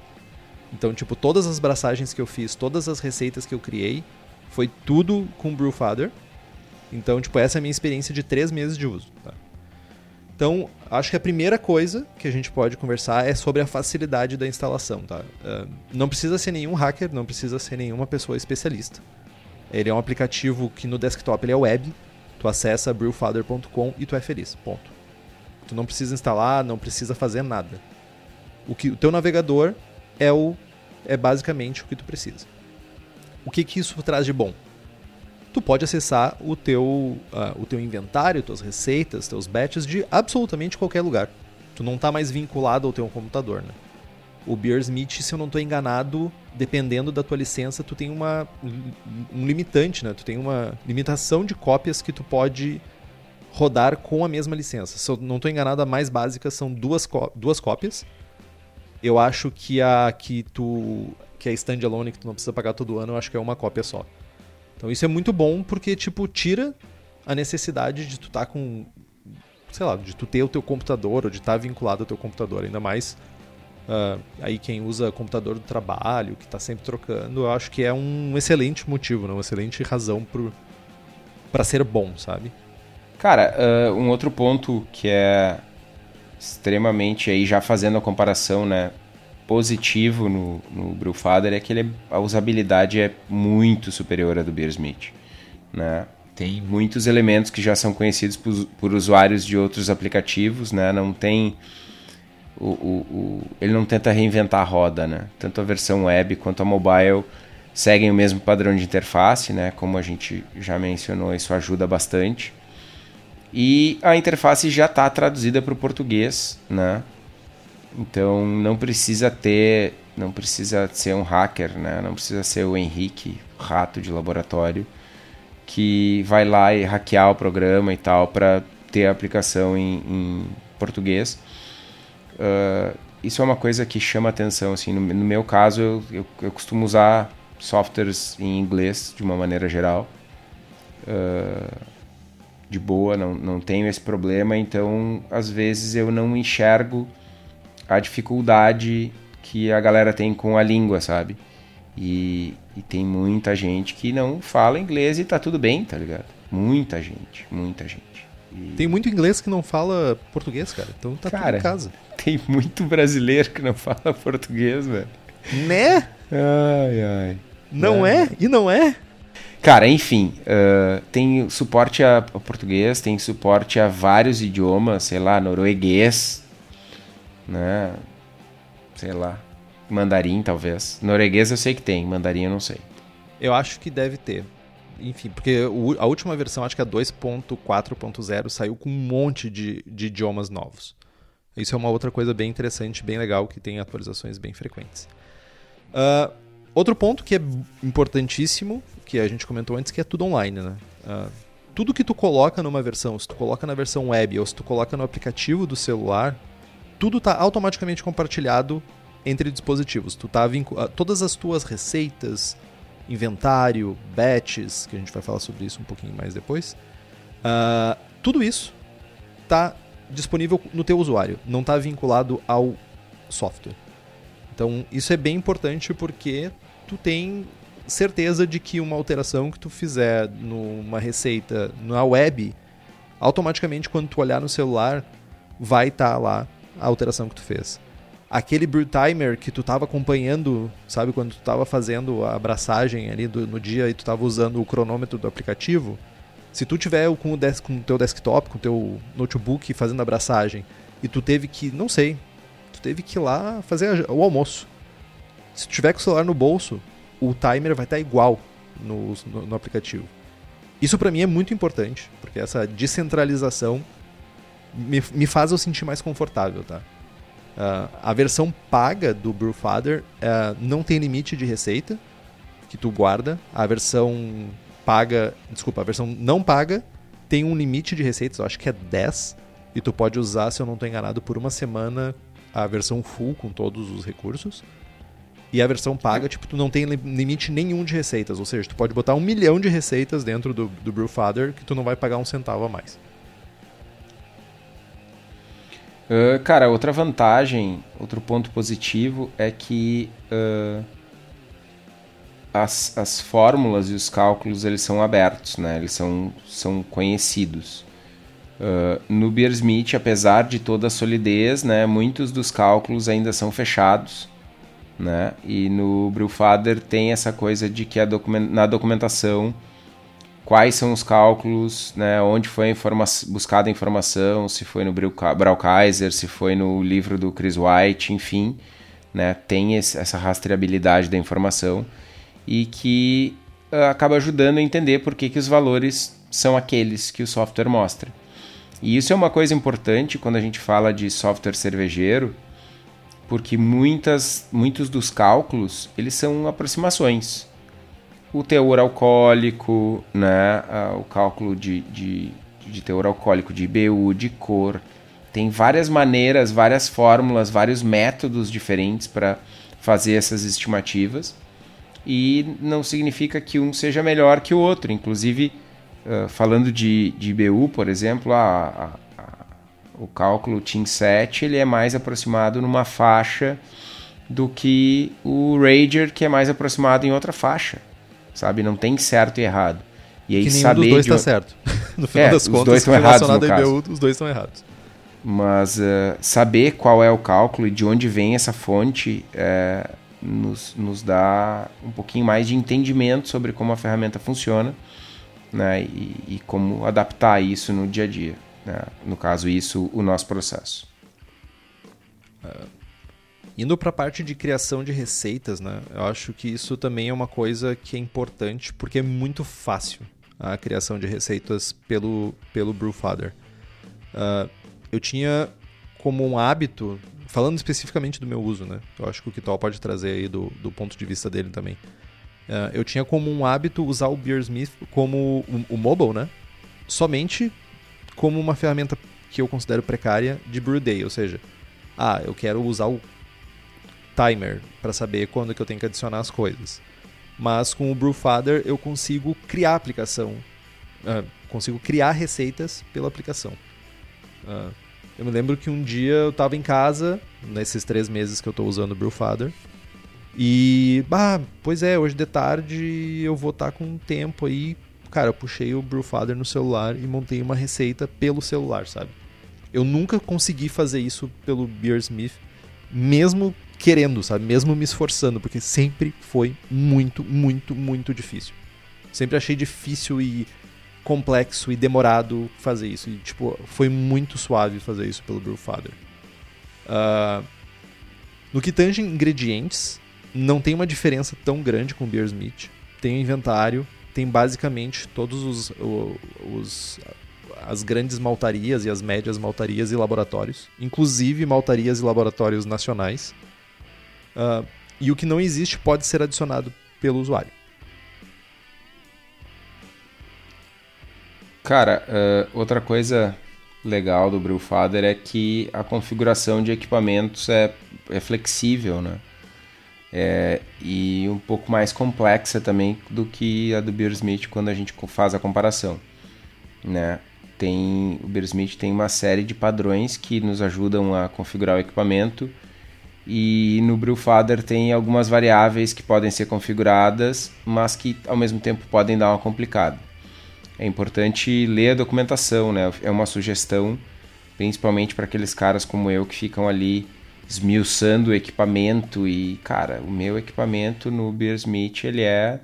Então, tipo, todas as braçagens que eu fiz, todas as receitas que eu criei, foi tudo com Brewfather. Então, tipo, essa é a minha experiência de três meses de uso. Tá? Então, acho que a primeira coisa que a gente pode conversar é sobre a facilidade da instalação. Tá? Uh, não precisa ser nenhum hacker, não precisa ser nenhuma pessoa especialista. Ele é um aplicativo que no desktop ele é web, Tu acessa brewfather.com e tu é feliz. Ponto. Tu não precisa instalar, não precisa fazer nada. O que o teu navegador é o é basicamente o que tu precisa. O que que isso traz de bom? Tu pode acessar o teu uh, o teu inventário, tuas receitas, teus batches de absolutamente qualquer lugar. Tu não está mais vinculado ao teu computador, né? O Beersmith, se eu não estou enganado, dependendo da tua licença, tu tem uma, um limitante, né? Tu tem uma limitação de cópias que tu pode rodar com a mesma licença. Se eu não estou enganado, a mais básica são duas, duas cópias. Eu acho que a que tu que é standalone que tu não precisa pagar todo ano, eu acho que é uma cópia só. Então isso é muito bom porque tipo tira a necessidade de tu estar tá com sei lá, de tu ter o teu computador ou de estar tá vinculado ao teu computador, ainda mais uh, aí quem usa computador do trabalho, que está sempre trocando, eu acho que é um excelente motivo, né? uma excelente razão para ser bom, sabe? Cara, uh, um outro ponto que é extremamente aí já fazendo a comparação, né, positivo no, no Brewfather é que ele, a usabilidade é muito superior à do Beersmith, né? Tem muitos elementos que já são conhecidos por, por usuários de outros aplicativos, né? Não tem o, o, o, ele não tenta reinventar a roda, né? Tanto a versão web quanto a mobile seguem o mesmo padrão de interface, né? Como a gente já mencionou, isso ajuda bastante. E a interface já está traduzida para o português, né? Então não precisa ter, não precisa ser um hacker, né? Não precisa ser o Henrique, rato de laboratório, que vai lá e hackear o programa e tal para ter a aplicação em, em português. Uh, isso é uma coisa que chama atenção. Assim, no, no meu caso, eu, eu, eu, costumo usar softwares em inglês de uma maneira geral. Uh, de boa, não, não tenho esse problema, então às vezes eu não enxergo a dificuldade que a galera tem com a língua, sabe? E, e tem muita gente que não fala inglês e tá tudo bem, tá ligado? Muita gente, muita gente. E... Tem muito inglês que não fala português, cara. Então tá cara, tudo em casa. Tem muito brasileiro que não fala português, velho. Né? Ai, ai. Não é? é? E não é? Cara, enfim, uh, tem suporte a, a, português, tem suporte a vários idiomas, sei lá, norueguês, né? Sei lá, mandarim talvez. Norueguês eu sei que tem, mandarim eu não sei. Eu acho que deve ter. Enfim, porque a última versão, acho que a 2.4.0, saiu com um monte de, de idiomas novos. Isso é uma outra coisa bem interessante, bem legal, que tem atualizações bem frequentes. Uh, outro ponto que é importantíssimo que a gente comentou antes, que é tudo online, né? Uh, tudo que tu coloca numa versão, se tu coloca na versão web ou se tu coloca no aplicativo do celular, tudo está automaticamente compartilhado entre dispositivos. Tu tá vinculado, todas as tuas receitas, inventário, batches, que a gente vai falar sobre isso um pouquinho mais depois, uh, tudo isso está disponível no teu usuário, não está vinculado ao software. Então isso é bem importante porque tu tem certeza de que uma alteração que tu fizer numa receita na web, automaticamente quando tu olhar no celular, vai estar tá lá a alteração que tu fez. Aquele brew timer que tu estava acompanhando, sabe, quando tu estava fazendo a abraçagem ali do, no dia e tu estava usando o cronômetro do aplicativo, se tu tiver com o, des com teu desktop, com o teu notebook fazendo a abraçagem e tu teve que, não sei, tu teve que ir lá fazer o almoço. Se tu tiver com o celular no bolso, o timer vai estar igual no, no, no aplicativo. Isso para mim é muito importante, porque essa descentralização me, me faz eu sentir mais confortável, tá? Uh, a versão paga do Brewfather uh, não tem limite de receita que tu guarda. A versão paga, desculpa, a versão não paga tem um limite de receitas, eu acho que é 10, e tu pode usar, se eu não estou enganado, por uma semana a versão full com todos os recursos. E a versão paga, tipo, tu não tem limite nenhum de receitas. Ou seja, tu pode botar um milhão de receitas dentro do, do Brewfather que tu não vai pagar um centavo a mais. Uh, cara, outra vantagem, outro ponto positivo é que uh, as, as fórmulas e os cálculos eles são abertos, né? Eles são, são conhecidos. Uh, no Beersmith, apesar de toda a solidez, né, muitos dos cálculos ainda são fechados né? E no Brewfather tem essa coisa de que document na documentação quais são os cálculos, né? Onde foi informa buscada a informação, se foi no Braukaiser, se foi no livro do Chris White, enfim, né? Tem esse, essa rastreabilidade da informação e que uh, acaba ajudando a entender por que, que os valores são aqueles que o software mostra. E isso é uma coisa importante quando a gente fala de software cervejeiro, porque muitas, muitos dos cálculos eles são aproximações. O teor alcoólico, né, o cálculo de, de, de teor alcoólico de IBU, de cor, tem várias maneiras, várias fórmulas, vários métodos diferentes para fazer essas estimativas e não significa que um seja melhor que o outro. Inclusive, uh, falando de, de IBU, por exemplo, a, a, a, o cálculo TIM7 ele é mais aproximado numa faixa do que o Rager, que é mais aproximado em outra faixa. Sabe? Não tem certo e errado. E aí que nenhum saber dos dois está certo. No final É, das os contas, dois estão errados, no a. IBU, os dois estão errados. mas eh, saber qual é o cálculo e de onde vem essa fonte eh, nos, nos dá um pouquinho mais de entendimento sobre como a ferramenta funciona né, e, e como adaptar isso no dia a dia. né? No caso, isso, o nosso processo. Indo para a parte de criação de receitas, né? Eu acho que isso também é uma coisa que é importante porque é muito fácil a criação de receitas pelo, pelo Brewfather. Ah, eu tinha como um hábito, falando especificamente do meu uso, né? Eu acho que o Kitol pode trazer aí do, do ponto de vista dele também. Ah, eu tinha como um hábito usar o Beersmith como o, o mobile, né? Somente como uma ferramenta que eu considero precária de brew day, ou seja, ah, eu quero usar o timer para saber quando que eu tenho que adicionar as coisas. Mas com o Brewfather eu consigo criar aplicação, ah, consigo criar receitas pela aplicação. Ah, eu me lembro que um dia eu estava em casa, nesses três meses que eu estou usando o Brewfather, e, bah, pois é, hoje de tarde eu vou estar com um tempo aí. Cara, eu puxei o Brewfather no celular e montei uma receita pelo celular, sabe? Eu nunca consegui fazer isso pelo Beersmith, mesmo querendo, sabe? Mesmo me esforçando, porque sempre foi muito, muito, muito difícil. Sempre achei difícil e complexo e demorado fazer isso. E, tipo, foi muito suave fazer isso pelo Brewfather. Ah, no que tange ingredientes, não tem uma diferença tão grande com o Beersmith. Tem o inventário, tem basicamente todos os, os as grandes maltarias e as médias maltarias e laboratórios, inclusive maltarias e laboratórios nacionais. Ah, e o que não existe pode ser adicionado pelo usuário. Cara, eh, outra coisa legal do Brewfather é que a configuração de equipamentos é, é flexível, né? É, e um pouco mais complexa também do que a do Beersmith quando a gente faz a comparação, né? Tem, o Beersmith tem uma série de padrões que nos ajudam a configurar o equipamento e no Brewfather tem algumas variáveis que podem ser configuradas, mas que ao mesmo tempo podem dar uma complicada. É importante ler a documentação, né? É uma sugestão, principalmente para aqueles caras como eu que ficam ali esmiuçando o equipamento e, cara, o meu equipamento no Beersmith, ele é,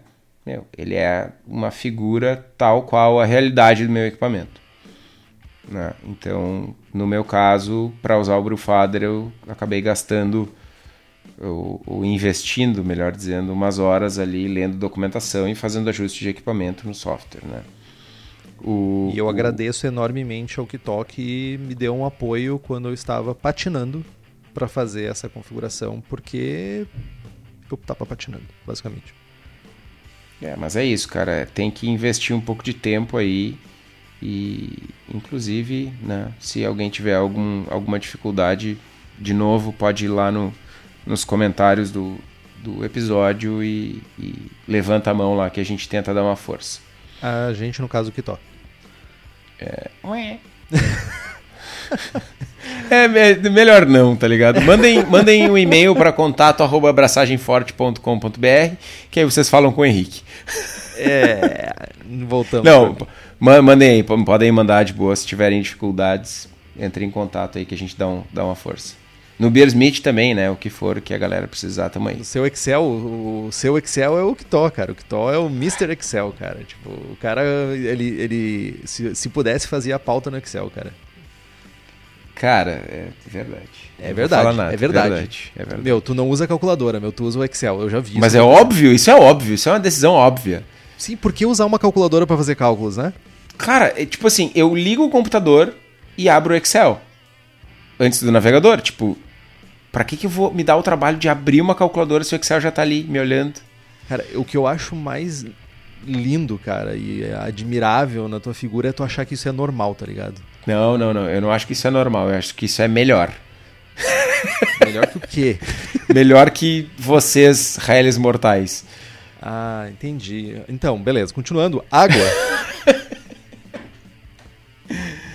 meu, ele é uma figura tal qual a realidade do meu equipamento. Né? Então, no meu caso, para usar o Brewfather, eu acabei gastando ou, ou investindo, melhor dizendo, umas horas ali lendo documentação e fazendo ajuste de equipamento no software, né? O, E eu o- agradeço enormemente ao Kitok que me deu um apoio quando eu estava patinando para fazer essa configuração, porque eu tava patinando, basicamente. É, mas é isso, cara. Tem que investir um pouco de tempo aí. E, inclusive, né, se alguém tiver algum, alguma dificuldade, de novo, pode ir lá no, nos comentários do, do episódio e, e levanta a mão lá que a gente tenta dar uma força. A gente, no caso, o Kitok. Ué. É, me- melhor não, tá ligado? Mandem, mandem um e-mail para contato arroba abraçagemforte.com.br que aí vocês falam com o Henrique. É. Voltamos. Não, mandem aí, po- podem mandar de boa se tiverem dificuldades. Entre em contato aí que a gente dá, um, dá uma força. No Beersmith também, né? O que for que a galera precisar também. O seu Excel, o seu Excel é o Kitó, cara. O Kitó é o Mr. Excel, cara. Tipo, o cara, ele, ele se, se pudesse, fazia a pauta no Excel, cara. Cara, é verdade. É verdade, nada, é verdade. é verdade. Meu, tu não usa calculadora, meu, tu usa o Excel. Eu já vi Mas isso. é óbvio, isso é óbvio, isso é uma decisão óbvia. Sim, por que usar uma calculadora pra fazer cálculos, né? Cara, é tipo assim, eu ligo o computador e abro o Excel. Antes do navegador, tipo, Pra que, que eu vou me dar o trabalho de abrir uma calculadora se o Excel já tá ali me olhando? Cara, o que eu acho mais lindo, cara, e admirável na tua figura é tu achar que isso é normal, tá ligado? Não, não, não. Eu não acho que isso é normal. Eu acho que isso é melhor. Melhor que o quê? melhor que vocês, réis mortais. Ah, entendi. Então, beleza. Continuando. Água.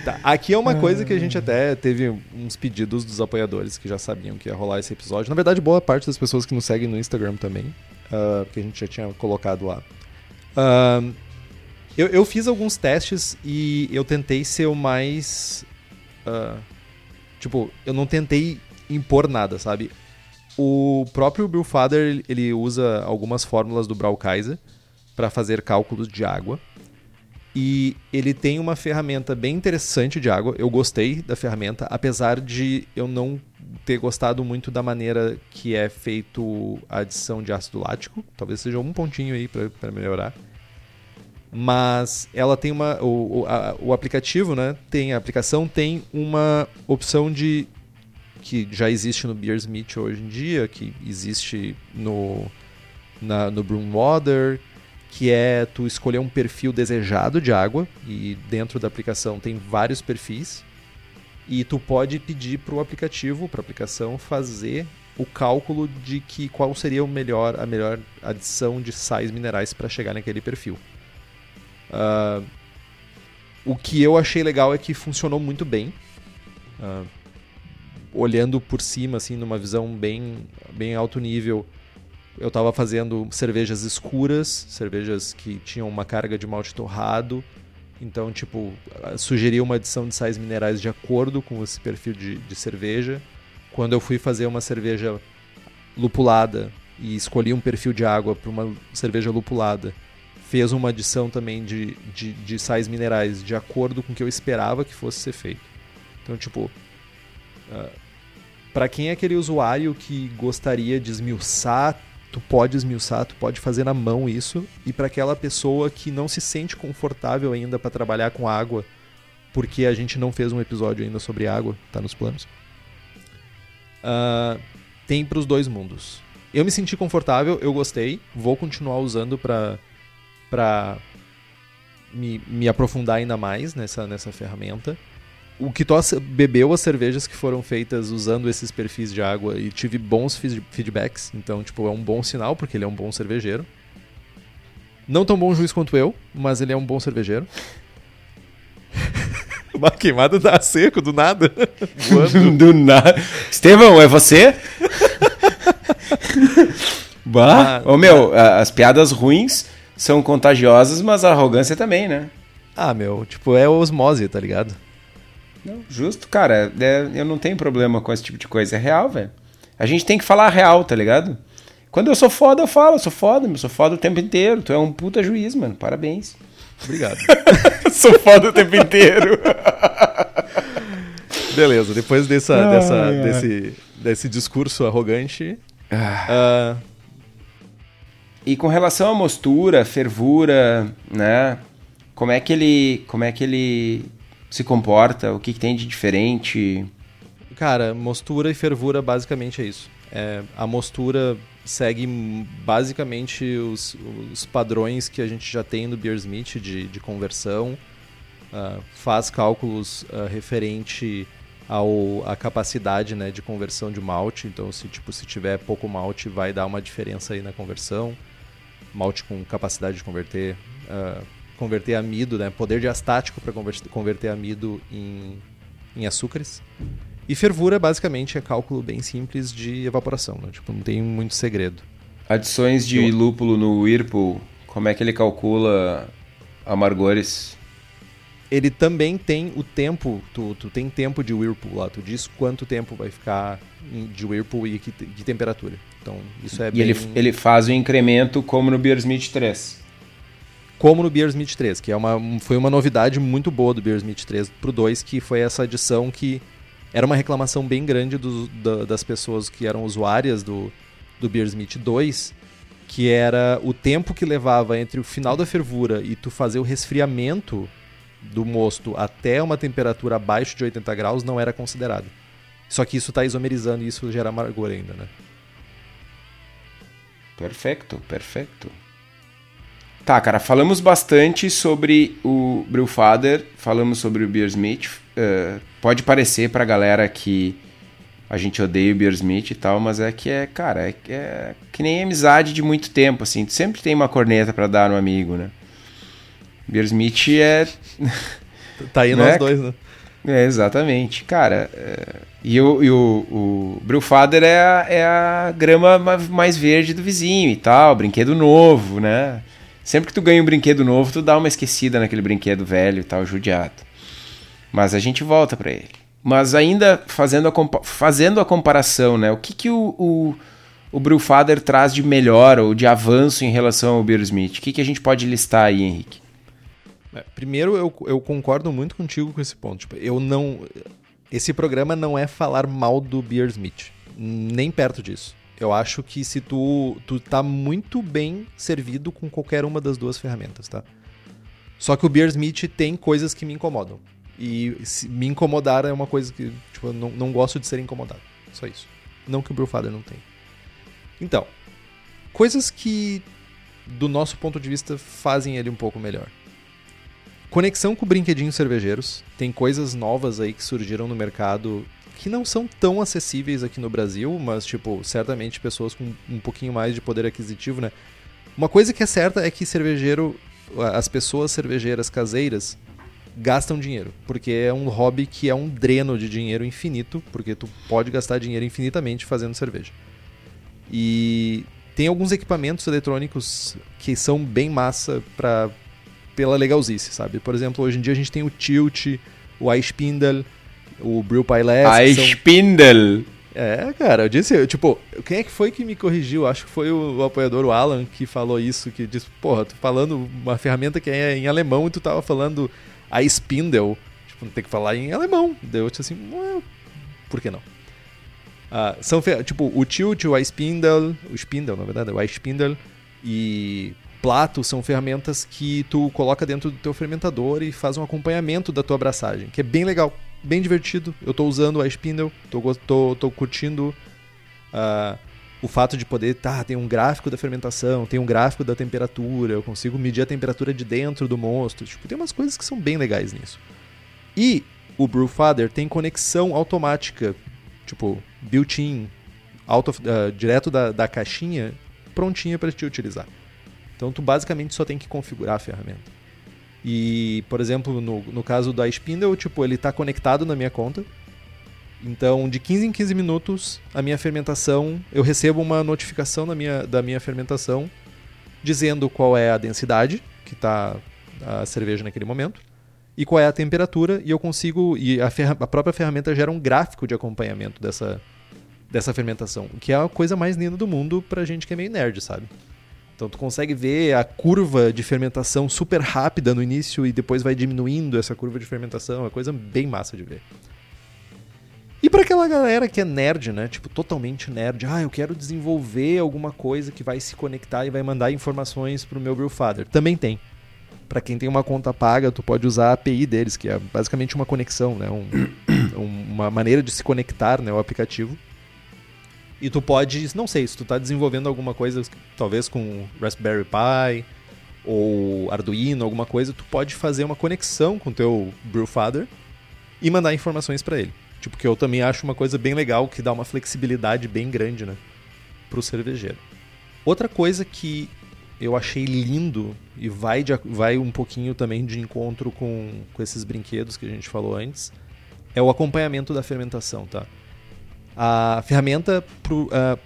Tá, aqui é uma coisa que a gente até teve uns pedidos dos apoiadores que já sabiam que ia rolar esse episódio. Na verdade, boa parte das pessoas que nos seguem no Instagram também, uh, que a gente já tinha colocado lá. Uh, eu, eu, fiz alguns testes e eu tentei ser o mais. Uh, tipo, eu não tentei impor nada, sabe? O próprio Bill Fader ele usa algumas fórmulas do Braukaise para fazer cálculos de água. E ele tem uma ferramenta bem interessante de água. Eu gostei da ferramenta, apesar de eu não ter gostado muito da maneira que é feito a adição de ácido lático. Talvez seja um pontinho aí para melhorar. Mas ela tem uma. O, o, a, o aplicativo, né? Tem a aplicação, tem uma opção de. Que já existe no Beersmith hoje em dia, que existe no, na, no Broomwater, que é tu escolher um perfil desejado de água e dentro da aplicação tem vários perfis e tu pode pedir para o aplicativo, para a aplicação fazer o cálculo de que qual seria o melhor a melhor adição de sais minerais para chegar naquele perfil. Uh, o que eu achei legal é que funcionou muito bem. Uh, olhando por cima, assim, numa visão bem, bem alto nível, eu estava fazendo cervejas escuras, cervejas que tinham uma carga de malte torrado. Então, tipo, sugeria uma adição de sais minerais de acordo com esse perfil de, de cerveja. Quando eu fui fazer uma cerveja lupulada e escolhi um perfil de água para uma cerveja lupulada, fez uma adição também de, de, de sais minerais de acordo com o que eu esperava que fosse ser feito. Então, tipo, para quem é aquele usuário que gostaria de esmiuçar tu pode esmiuçar, tu pode fazer na mão isso. E para aquela pessoa que não se sente confortável ainda para trabalhar com água, porque a gente não fez um episódio ainda sobre água, tá nos planos. Uh, tem para os dois mundos. Eu me senti confortável, eu gostei, vou continuar usando para para me, me aprofundar ainda mais nessa, nessa ferramenta o que tu bebeu as cervejas que foram feitas usando esses perfis de água e tive bons feedbacks, então, tipo, é um bom sinal, porque ele é um bom cervejeiro. Não tão bom juiz quanto eu, mas ele é um bom cervejeiro. Uma queimada da seco, do nada. do nada. Estevão, é você? bah, ah, ô meu, ah. as piadas ruins são contagiosas, mas a arrogância também, né? Ah, meu, tipo, é osmose, tá ligado? Não, justo, cara. É, eu não tenho problema com esse tipo de coisa. É real, velho. A gente tem que falar real, tá ligado? Quando eu sou foda, eu falo, eu sou foda, eu sou foda o tempo inteiro. Tu é um puta juiz, mano. Parabéns. Obrigado. sou foda o tempo inteiro. Beleza, depois dessa, dessa. Desse, desse discurso arrogante. Ah. Uh... E com relação à mostura, fervura, né? Como é que ele. Como é que ele se comporta? O que, que tem de diferente? Cara, mostura e fervura basicamente é isso. É, a mostura segue basicamente os, os, padrões que a gente já tem no Beersmith de, de conversão, uh, faz cálculos uh, referente ao, à capacidade né, de conversão de malte. Então, se, tipo, se tiver pouco malte, vai dar uma diferença aí na conversão. Malte com capacidade de converter uh, converter amido, né? Poder diastático para converter amido em, em açúcares. E fervura, basicamente, é cálculo bem simples de evaporação, né? Tipo, não tem muito segredo. Adições de Eu... lúpulo no Whirlpool, como é que ele calcula amargores? Ele também tem o tempo, tu, tu tem tempo de Whirlpool lá, tu diz quanto tempo vai ficar de Whirlpool e que, de temperatura. Então, isso é e bem... ele, ele faz o incremento como no Beersmith 3 como no Beersmith 3, que é uma, foi uma novidade muito boa do Beersmith 3 pro 2, que foi essa adição que era uma reclamação bem grande do, da, das pessoas que eram usuárias do, do Beersmith 2, que era o tempo que levava entre o final da fervura e tu fazer o resfriamento do mosto até uma temperatura abaixo de 80 graus não era considerado. Só que isso tá isomerizando e isso gera amargor ainda, né? Perfeito, perfeito. Tá, cara, falamos bastante sobre o Brewfather, falamos sobre o Beersmith. Uh, pode parecer pra galera que a gente odeia o Beersmith e tal, mas é que é, cara, é, é que nem amizade de muito tempo, assim. Tu sempre tem uma corneta para dar no amigo, né? Beersmith é. Tá aí nós é? dois, né? É, exatamente. Cara, é... e, o, e o, o Brewfather é a, é a grama mais verde do vizinho e tal, brinquedo novo, né? Sempre que tu ganha um brinquedo novo, tu dá uma esquecida naquele brinquedo velho e tal, judiado. Mas a gente volta para ele. Mas ainda fazendo a, fazendo a comparação, né? O que, que o, o, o Brewfather traz de melhor ou de avanço em relação ao Beer Smith? O que, que a gente pode listar aí, Henrique? É, primeiro, eu, eu concordo muito contigo com esse ponto. Tipo, eu não. Esse programa não é falar mal do Beer Smith. Nem perto disso. Eu acho que se tu, tu tá muito bem servido com qualquer uma das duas ferramentas, tá? Só que o Beer Smith tem coisas que me incomodam. E me incomodar é uma coisa que, tipo, eu não, não gosto de ser incomodado. Só isso. Não que o Brewfather não tenha. Então, coisas que, do nosso ponto de vista, fazem ele um pouco melhor. Conexão com brinquedinhos cervejeiros. Tem coisas novas aí que surgiram no mercado que não são tão acessíveis aqui no Brasil, mas, tipo, certamente pessoas com um pouquinho mais de poder aquisitivo, né? Uma coisa que é certa é que cervejeiro, as pessoas cervejeiras caseiras, gastam dinheiro, porque é um hobby que é um dreno de dinheiro infinito, porque tu pode gastar dinheiro infinitamente fazendo cerveja. E tem alguns equipamentos eletrônicos que são bem massa para pela legalzice, sabe? Por exemplo, hoje em dia a gente tem o Tilt, o iSpindle, o Brew Pilot. iSpindle! São... É, cara, eu disse, tipo, quem é que foi que me corrigiu? Acho que foi o, o apoiador, o Alan, que falou isso, que disse, porra, tu falando uma ferramenta que é em alemão e tu tava falando a Spindle, tipo, tem que falar em alemão. Daí eu disse assim, por que não? Uh, são, tipo, o Tilt, o iSpindle, o Spindle, na verdade, o iSpindle e Plato são ferramentas que tu coloca dentro do teu fermentador e faz um acompanhamento da tua abraçagem, que é bem legal, bem divertido. Eu estou usando o iSpindle, tô, tô, tô curtindo uh, o fato de poder, tá, tem um gráfico da fermentação, tem um gráfico da temperatura, eu consigo medir a temperatura de dentro do mosto. Tipo, tem umas coisas que são bem legais nisso. E o Brewfather tem conexão automática, tipo, built-in, uh, direto da, da caixinha, prontinha para te utilizar. Então tu basicamente só tem que configurar a ferramenta. E, por exemplo, no, no caso da Spindle, tipo, ele está conectado na minha conta, então, de 15 em 15 minutos, a minha fermentação, eu recebo uma notificação da minha, da minha fermentação dizendo qual é a densidade que está a cerveja naquele momento e qual é a temperatura e eu consigo e a, a própria ferramenta gera um gráfico de acompanhamento dessa dessa fermentação, que é a coisa mais linda do mundo pra gente que é meio nerd, sabe? Então tu consegue ver a curva de fermentação super rápida no início e depois vai diminuindo essa curva de fermentação, é coisa bem massa de ver. E para aquela galera que é nerd, né? Tipo, totalmente nerd. Ah, eu quero desenvolver alguma coisa que vai se conectar e vai mandar informações pro meu Brewfather. Também tem. Para quem tem uma conta paga, tu pode usar a API deles, que é basicamente uma conexão, né? Um, uma maneira de se conectar, né? O aplicativo. E tu pode, não sei, se tu tá desenvolvendo alguma coisa, talvez com Raspberry Pi ou Arduino, alguma coisa, tu pode fazer uma conexão com o teu Brewfather e mandar informações para ele. Tipo, que eu também acho uma coisa bem legal, que dá uma flexibilidade bem grande, né? Pro cervejeiro. Outra coisa que eu achei lindo e vai, de, vai um pouquinho também de encontro com, com esses brinquedos que a gente falou antes, é o acompanhamento da fermentação, tá? A ferramenta pro, uh,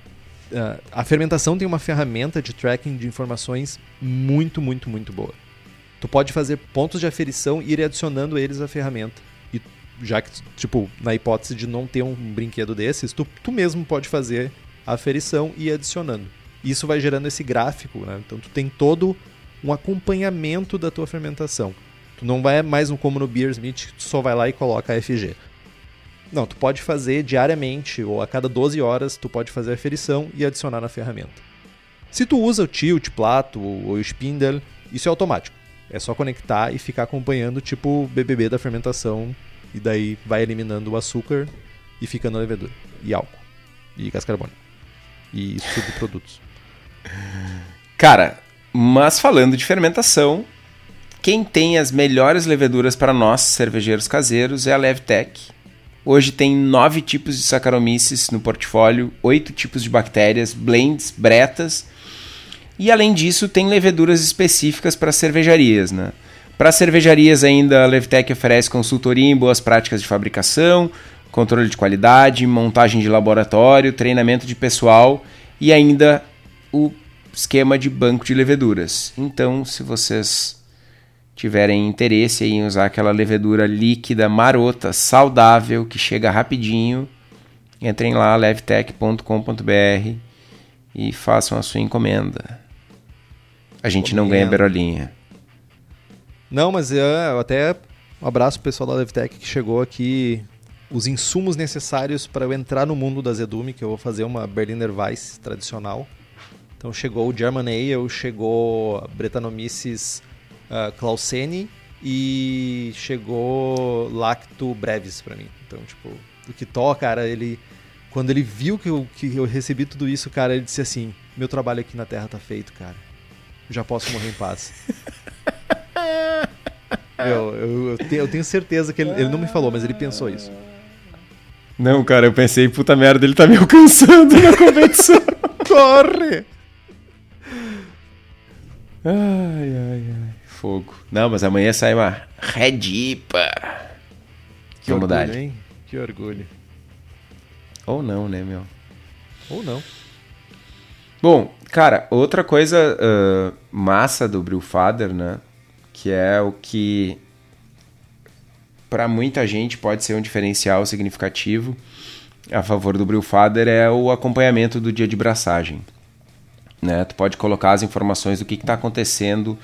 uh, a fermentação tem uma ferramenta de tracking de informações muito, muito, muito boa. Tu pode fazer pontos de aferição e ir adicionando eles à ferramenta já que, tipo, na hipótese de não ter um brinquedo desses, tu, tu mesmo pode fazer a aferição e ir adicionando. Isso vai gerando esse gráfico, né? Então tu tem todo um acompanhamento da tua fermentação. Tu não vai mais como no Beersmith, tu só vai lá e coloca a FG. Não, tu pode fazer diariamente ou a cada 12 horas tu pode fazer a aferição e adicionar na ferramenta. Se tu usa o tilt, plato ou o spindle, isso é automático. É só conectar e ficar acompanhando tipo o BBB da fermentação e daí vai eliminando o açúcar e fica na levedura. E álcool. E gás carbônico. E subprodutos. Cara, mas falando de fermentação, quem tem as melhores leveduras para nós, cervejeiros caseiros, é a Levtech. Hoje tem nove tipos de Saccharomyces no portfólio, oito tipos de bactérias, blends, bretas. E além disso, tem leveduras específicas para cervejarias, né? Para cervejarias ainda, a Levtech oferece consultoria em boas práticas de fabricação, controle de qualidade, montagem de laboratório, treinamento de pessoal e ainda o esquema de banco de leveduras. Então, se vocês tiverem interesse em usar aquela levedura líquida, marota, saudável, que chega rapidinho, entrem lá levtech.com.br e façam a sua encomenda. A gente não ganha berolinha. Não, mas eu até um abraço pro pessoal da Levtech que chegou aqui os insumos necessários para eu entrar no mundo da Zedume, que eu vou fazer uma Berliner Weiss tradicional. Então chegou o German Ale, chegou a Brettanomyces uh, Clauseni e chegou Lacto Brevis para mim. Então, tipo, o que to, cara, ele quando ele viu que eu, que eu recebi tudo isso, cara, ele disse assim: "Meu trabalho aqui na Terra tá feito, cara. Já posso morrer em paz." eu, eu, eu, te, eu, tenho certeza que ele, ele não me falou, mas ele pensou isso. Não, cara, eu pensei, puta merda, ele tá me alcançando na competição. Corre! Ai, ai, ai. Fogo. Não, mas amanhã sai uma Red IPA. Que Vamos orgulho, dar. hein? Que orgulho. Ou não, né, meu? Ou não. Bom, cara, outra coisa uh, massa do Brewfather, né? Que é o que para muita gente pode ser um diferencial significativo a favor do Brewfather é o acompanhamento do dia de braçagem. Né? Tu pode colocar as informações do que está acontecendo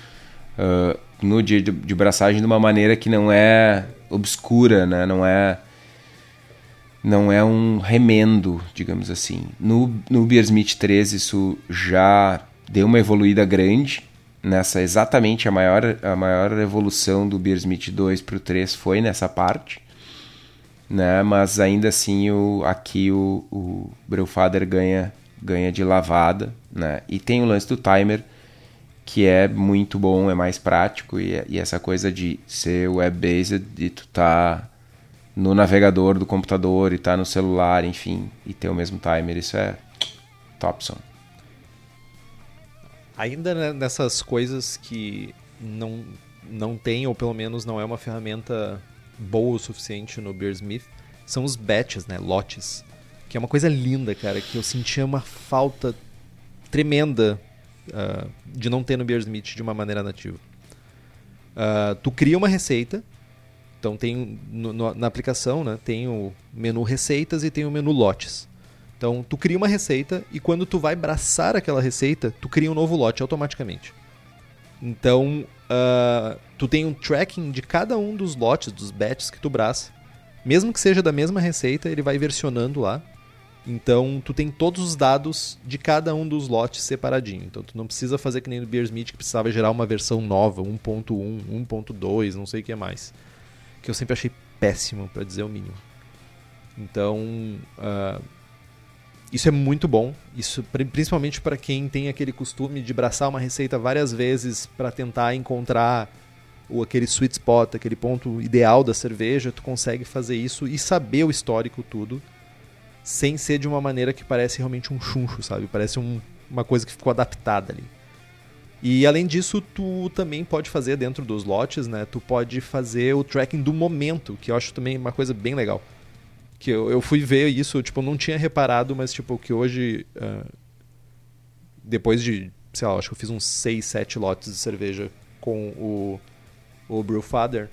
uh, no dia de, de, braçagem de uma maneira que não é obscura, né? não é não é um remendo, digamos assim. No, no Beersmith 13 isso já deu uma evoluída grande, nessa exatamente a maior, a maior evolução do Beersmith 2 para o 3 foi nessa parte. Né? Mas ainda assim o, aqui o, o Brewfather ganha, ganha de lavada. Né? E tem o lance do timer, que é muito bom, é mais prático. E, e essa coisa de ser web-based, de tu tá no navegador do computador e tá no celular, enfim, e ter o mesmo timer, isso é Topson. Ainda nessas coisas que não, não tem, ou pelo menos não é uma ferramenta boa o suficiente no Beersmith, são os batches, né? Lotes. Que é uma coisa linda, cara, que eu sentia uma falta tremenda uh, de não ter no Beersmith de uma maneira nativa. Uh, tu cria uma receita, então tem no, no, na aplicação, né, tem o menu receitas e tem o menu lotes. Então, tu cria uma receita e quando tu vai braçar aquela receita, tu cria um novo lote automaticamente. Então, uh, tu tem um tracking de cada um dos lotes, dos batches que tu braça. Mesmo que seja da mesma receita, ele vai versionando lá. Então, tu tem todos os dados de cada um dos lotes separadinho. Então, tu não precisa fazer que nem no Beersmith, que precisava gerar uma versão nova, 1.1, 1.2, não sei o que mais. Que eu sempre achei péssimo, para dizer o mínimo. Então, uh, isso é muito bom, isso principalmente para quem tem aquele costume de braçar uma receita várias vezes para tentar encontrar o aquele sweet spot, aquele ponto ideal da cerveja, tu consegue fazer isso e saber o histórico tudo, sem ser de uma maneira que parece realmente um chuncho, sabe? Parece um, uma coisa que ficou adaptada ali. E além disso, tu também pode fazer dentro dos lotes, né? Tu pode fazer o tracking do momento, que eu acho também uma coisa bem legal que eu, eu fui ver isso, tipo, não tinha reparado, mas tipo, que hoje, uh, depois de, sei lá, acho que eu fiz uns 6, 7 lotes de cerveja com o, o Brewfather,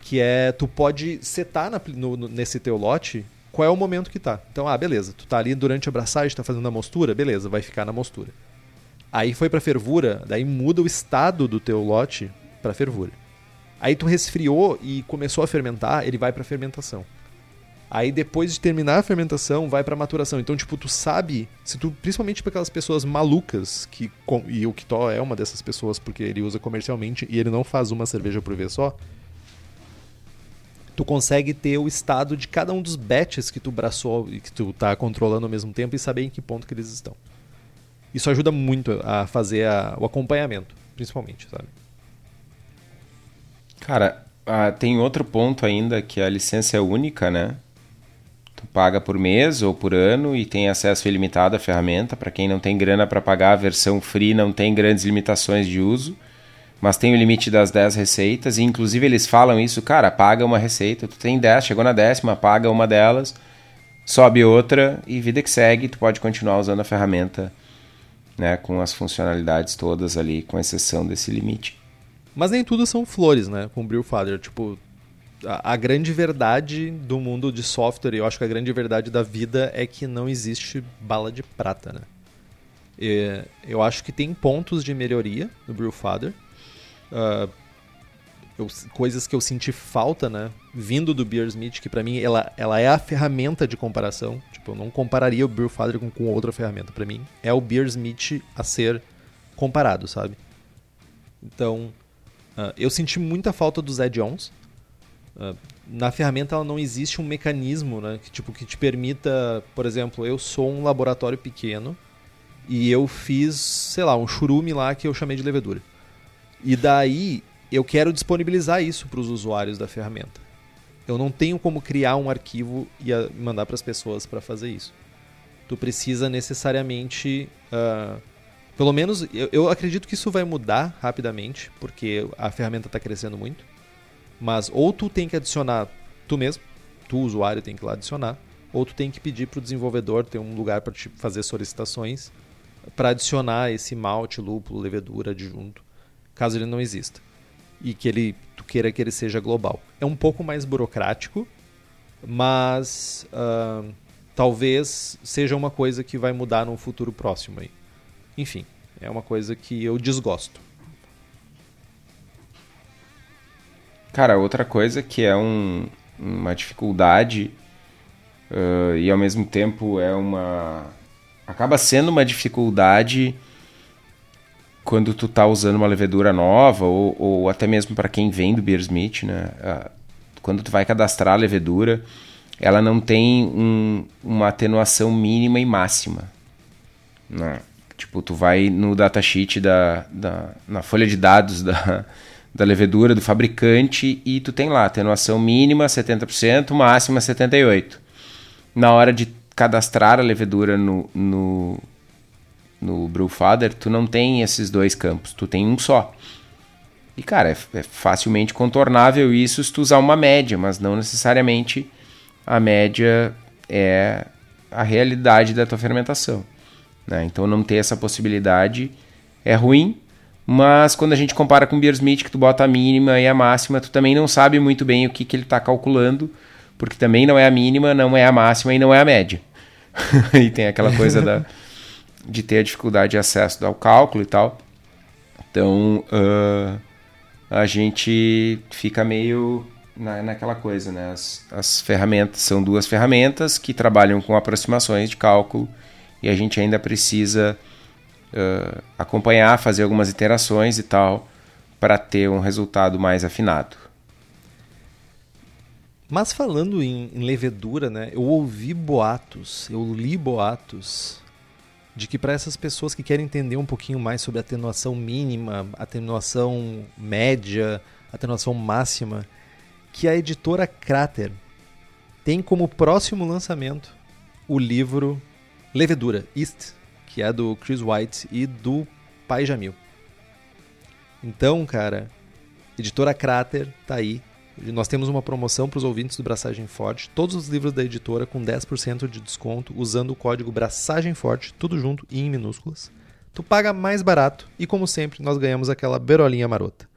que é, tu pode setar na, no, nesse teu lote qual é o momento que tá. Então, ah, beleza, tu tá ali durante a abraçagem, tá fazendo a mostura, beleza, vai ficar na mostura. Aí foi para fervura, daí muda o estado do teu lote para fervura. Aí tu resfriou e começou a fermentar, ele vai para fermentação. Aí depois de terminar a fermentação, vai para maturação. Então, tipo, tu sabe, se tu principalmente para aquelas pessoas malucas que e o Kitó é uma dessas pessoas porque ele usa comercialmente e ele não faz uma cerveja por vez só. Tu consegue ter o estado de cada um dos bets que tu braçou e que tu tá controlando ao mesmo tempo e saber em que ponto que eles estão. Isso ajuda muito a fazer a, o acompanhamento, principalmente, sabe? Cara, ah, tem outro ponto ainda que a licença é única, né? Tu paga por mês ou por ano e tem acesso ilimitado à ferramenta. Para quem não tem grana para pagar, a versão free não tem grandes limitações de uso, mas tem o limite das 10 receitas. E inclusive eles falam isso, cara, paga uma receita, tu tem 10, chegou na décima, paga uma delas, sobe outra e vida que segue, tu pode continuar usando a ferramenta né, com as funcionalidades todas ali, com exceção desse limite. Mas nem tudo são flores, né? Com o Brewfather. Tipo, a, a, grande verdade do mundo de software, e eu acho que a grande verdade da vida é que não existe bala de prata, né? Eu acho que tem pontos de melhoria no Brewfather. Uh, eu, coisas que eu senti falta, né? Vindo do Beersmith, que para mim ela, ela é a ferramenta de comparação. Tipo, eu não compararia o Brewfather com, com outra ferramenta. para mim é o Beersmith a ser comparado, sabe? Então, uh, eu senti muita falta dos add-ons. Uh, na ferramenta ela não existe um mecanismo né, que, tipo, que te permita, por exemplo, eu sou um laboratório pequeno e eu fiz, sei lá, um churume lá que eu chamei de levedura. E daí eu quero disponibilizar isso para os usuários da ferramenta. Eu não tenho como criar um arquivo e mandar para as pessoas para fazer isso. Tu precisa necessariamente, uh, pelo menos, eu, eu, acredito que isso vai mudar rapidamente, porque a ferramenta está crescendo muito. Mas ou tu tem que adicionar tu mesmo, tu usuário tem que lá adicionar, ou tu tem que pedir para o desenvolvedor ter um lugar para fazer solicitações para adicionar esse malte, lúpulo, levedura adjunto, caso ele não exista e que ele tu queira que ele seja global. É um pouco mais burocrático, mas uh, talvez seja uma coisa que vai mudar no futuro próximo aí. Enfim, é uma coisa que eu desgosto. Cara, outra coisa que é um, uma dificuldade uh, e ao mesmo tempo é uma. acaba sendo uma dificuldade quando tu tá usando uma levedura nova, ou, ou até mesmo para quem vem do Beersmith, né? Quando tu vai cadastrar a levedura, ela não tem um, uma atenuação mínima e máxima. Né? Tipo, tu vai no datasheet da, da, na folha de dados da, da levedura do fabricante e tu tem lá atenuação mínima 70%, máxima 78%. Na hora de cadastrar a levedura no, no, no Brewfather, tu não tem esses dois campos, tu tem um só. E, cara, é, é, facilmente contornável isso se tu usar uma média, mas não necessariamente a média é a realidade da tua fermentação. Né? Então, não ter essa possibilidade é ruim, mas quando a gente compara com o Beersmith, que tu bota a mínima e a máxima, tu também não sabe muito bem o que, que ele está calculando, porque também não é a mínima, não é a máxima e não é a média. e tem aquela coisa da de ter a dificuldade de acesso ao cálculo e tal. Então uh, a gente fica meio na, naquela coisa, né? As, as ferramentas são duas ferramentas que trabalham com aproximações de cálculo e a gente ainda precisa uh, acompanhar, fazer algumas iterações e tal para ter um resultado mais afinado. Mas falando em, em levedura, né? Eu ouvi boatos, eu li boatos de que para essas pessoas que querem entender um pouquinho mais sobre atenuação mínima, atenuação média, atenuação máxima, que a editora Crater tem como próximo lançamento o livro Levedura East, que é do Chris White e do Pai Jamil. Então, cara, editora Crater tá aí nós temos uma promoção para os ouvintes do Braçagem Forte, todos os livros da editora com 10% de desconto usando o código Braçagem Forte, tudo junto e em minúsculas. Tu paga mais barato e, como sempre, nós ganhamos aquela berolinha marota.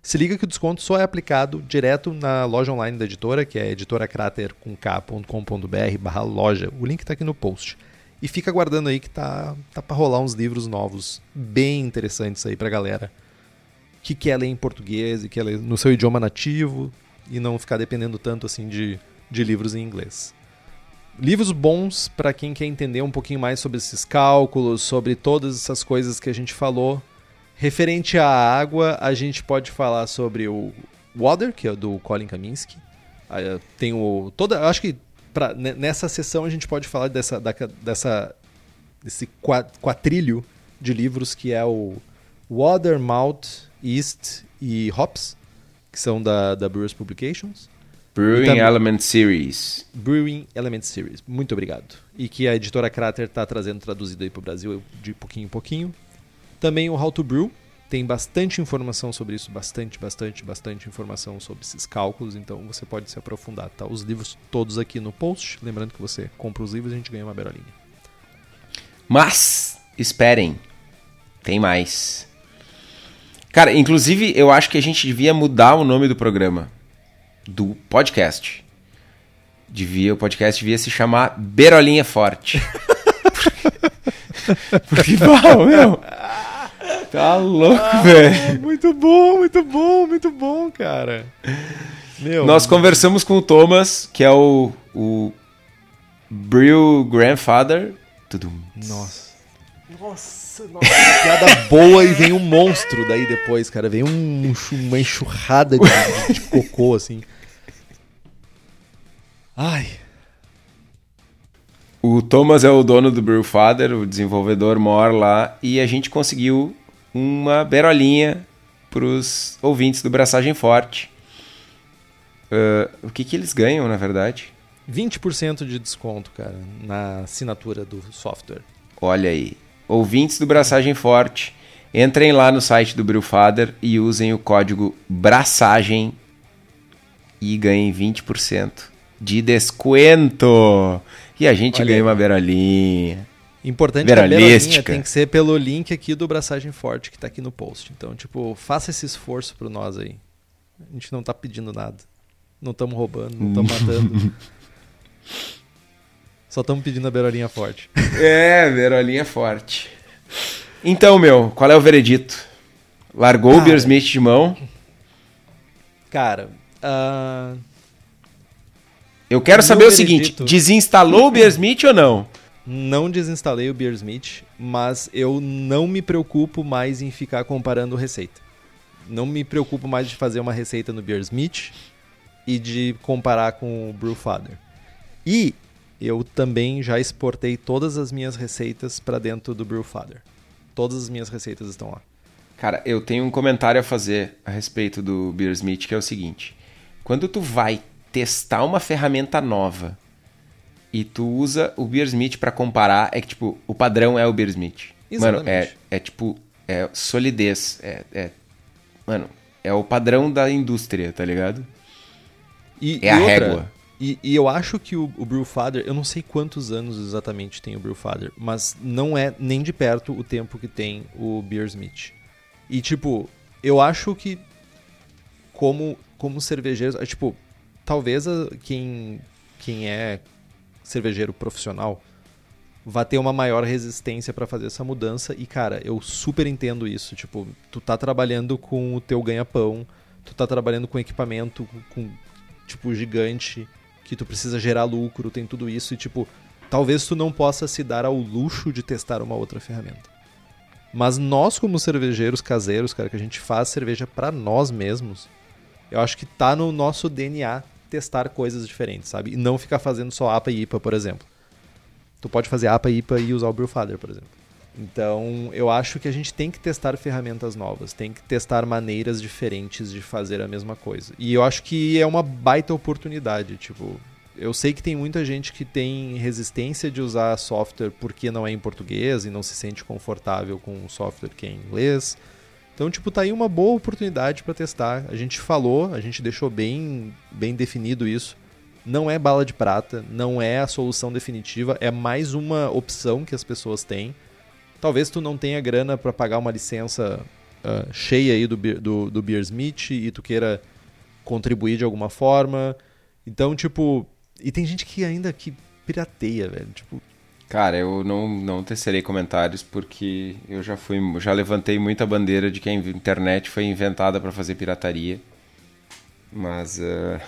Se liga que o desconto só é aplicado direto na loja online da editora, que é editoracrater.com.br barra loja. O link está aqui no post. E fica aguardando aí que tá, tá para rolar uns livros novos bem interessantes aí pra galera que quer ler em português e quer ler no seu idioma nativo e não ficar dependendo tanto assim de, de livros em inglês. Livros bons para quem quer entender um pouquinho mais sobre esses cálculos, sobre todas essas coisas que a gente falou. Referente à água, a gente pode falar sobre o Water, que é do Colin Kaminsky, Ah, Tem o. Toda, acho que pra, ne- nessa sessão a gente pode falar dessa, da- dessa, desse qua- quatrilho de livros que é o Water, Malt, East e Hops, que são da, da Brewers Publications. Brewing também- Element Series. Brewing Element Series. Muito obrigado. E que a editora Crater está trazendo traduzido aí para o Brasil de pouquinho em pouquinho. Também o How to Brew. Tem bastante informação sobre isso, bastante, bastante, bastante informação sobre esses cálculos, então você pode se aprofundar, tá? Os livros todos aqui no post. Lembrando que você compra os livros e a gente ganha uma berolinha. Mas, esperem. Tem mais. Cara, inclusive, eu acho que a gente devia mudar o nome do programa. Do podcast. Devia, o podcast devia se chamar Berolinha Forte. Porque, pau, meu. Tá louco, velho. muito bom, muito bom, muito bom, cara. Meu, Nós conversamos com o Thomas, que é o, o Brew Grandfather. Tudum. Nossa. Nossa, nossa. Piada boa e vem um monstro daí depois, cara. Vem um, uma enxurrada de, de cocô, assim. Ai. O Thomas é o dono do Brewfather, o desenvolvedor mora lá, e a gente conseguiu uma berolinha para os ouvintes do Braçagem Forte. Ah, o que, que eles ganham, na verdade? 20% de desconto, cara, na assinatura do software. Olha aí. Ouvintes do Braçagem Forte, entrem lá no site do Brewfather e usem o código Braçagem e ganhem 20% de desconto. E a gente Olha ganha aí. uma berolinha. Importante que a Veralística. tem que ser pelo link aqui do Braçagem Forte, que tá aqui no post. Então, tipo, faça esse esforço pro nós aí. A gente não tá pedindo nada. Não estamos roubando, não estamos matando. Só estamos pedindo a berolinha forte. É, Verolinha forte. Então, meu, qual é o veredito? Largou o Cara. Beer Smith de mão? Cara, ah, Eu quero saber o veredito- seguinte: desinstalou o Beer Smith ou não? não desinstalei o Beersmith, mas eu não me preocupo mais em ficar comparando receita. Não me preocupo mais de fazer uma receita no Beersmith e de comparar com o Brewfather. E eu também já exportei todas as minhas receitas para dentro do Brewfather. Todas as minhas receitas estão lá. Cara, eu tenho um comentário a fazer a respeito do Beer Smith, que é o seguinte: quando tu vai testar uma ferramenta nova e tu usa o Beer Smith pra comparar, é que tipo, o padrão é o Beer Smith. Mano, é, Exatamente. é tipo, é solidez, é, é- mano, é o padrão da indústria, tá ligado? E, É e a outra, régua. E, e eu acho que o, o Brewfather, eu não sei quantos anos exatamente tem o Brewfather, mas não é nem de perto o tempo que tem o Beersmith. E tipo, eu acho que como como cervejeiros, é, tipo, talvez a- quem quem é cervejeiro profissional vai ter uma maior resistência para fazer essa mudança. E cara, eu super entendo isso, tipo, tu tá trabalhando com o teu ganha-pão, tu tá trabalhando com equipamento com tipo gigante que tu precisa gerar lucro, tem tudo isso e tipo, talvez tu não possa se dar ao luxo de testar uma outra ferramenta. Mas nós como cervejeiros caseiros, cara, que a gente faz cerveja para nós mesmos, eu acho que tá no nosso DNA testar coisas diferentes, sabe? E não ficar fazendo só APA e IPA, por exemplo. Tu pode fazer APA e IPA e usar o Brewfather, por exemplo. Então, eu acho que a gente tem que testar ferramentas novas, tem que testar maneiras diferentes de fazer a mesma coisa. E eu acho que é uma baita oportunidade, tipo, eu sei que tem muita gente que tem resistência de usar software porque não é em português e não se sente confortável com um software que é em inglês. Então, tipo, tá aí uma boa oportunidade para testar. A gente falou, a gente deixou bem, bem definido isso. Não é bala de prata, não é a solução definitiva, é mais uma opção que as pessoas têm. Talvez tu não tenha grana para pagar uma licença ah, cheia aí do, Beer- do, do Beersmith e tu queira contribuir de alguma forma. Então, tipo, e tem gente que ainda que pirateia, velho. Tipo, Cara, eu não, não tecerei comentários porque eu já fui, já levantei muita bandeira de que a internet foi inventada pra fazer pirataria. Mas uh,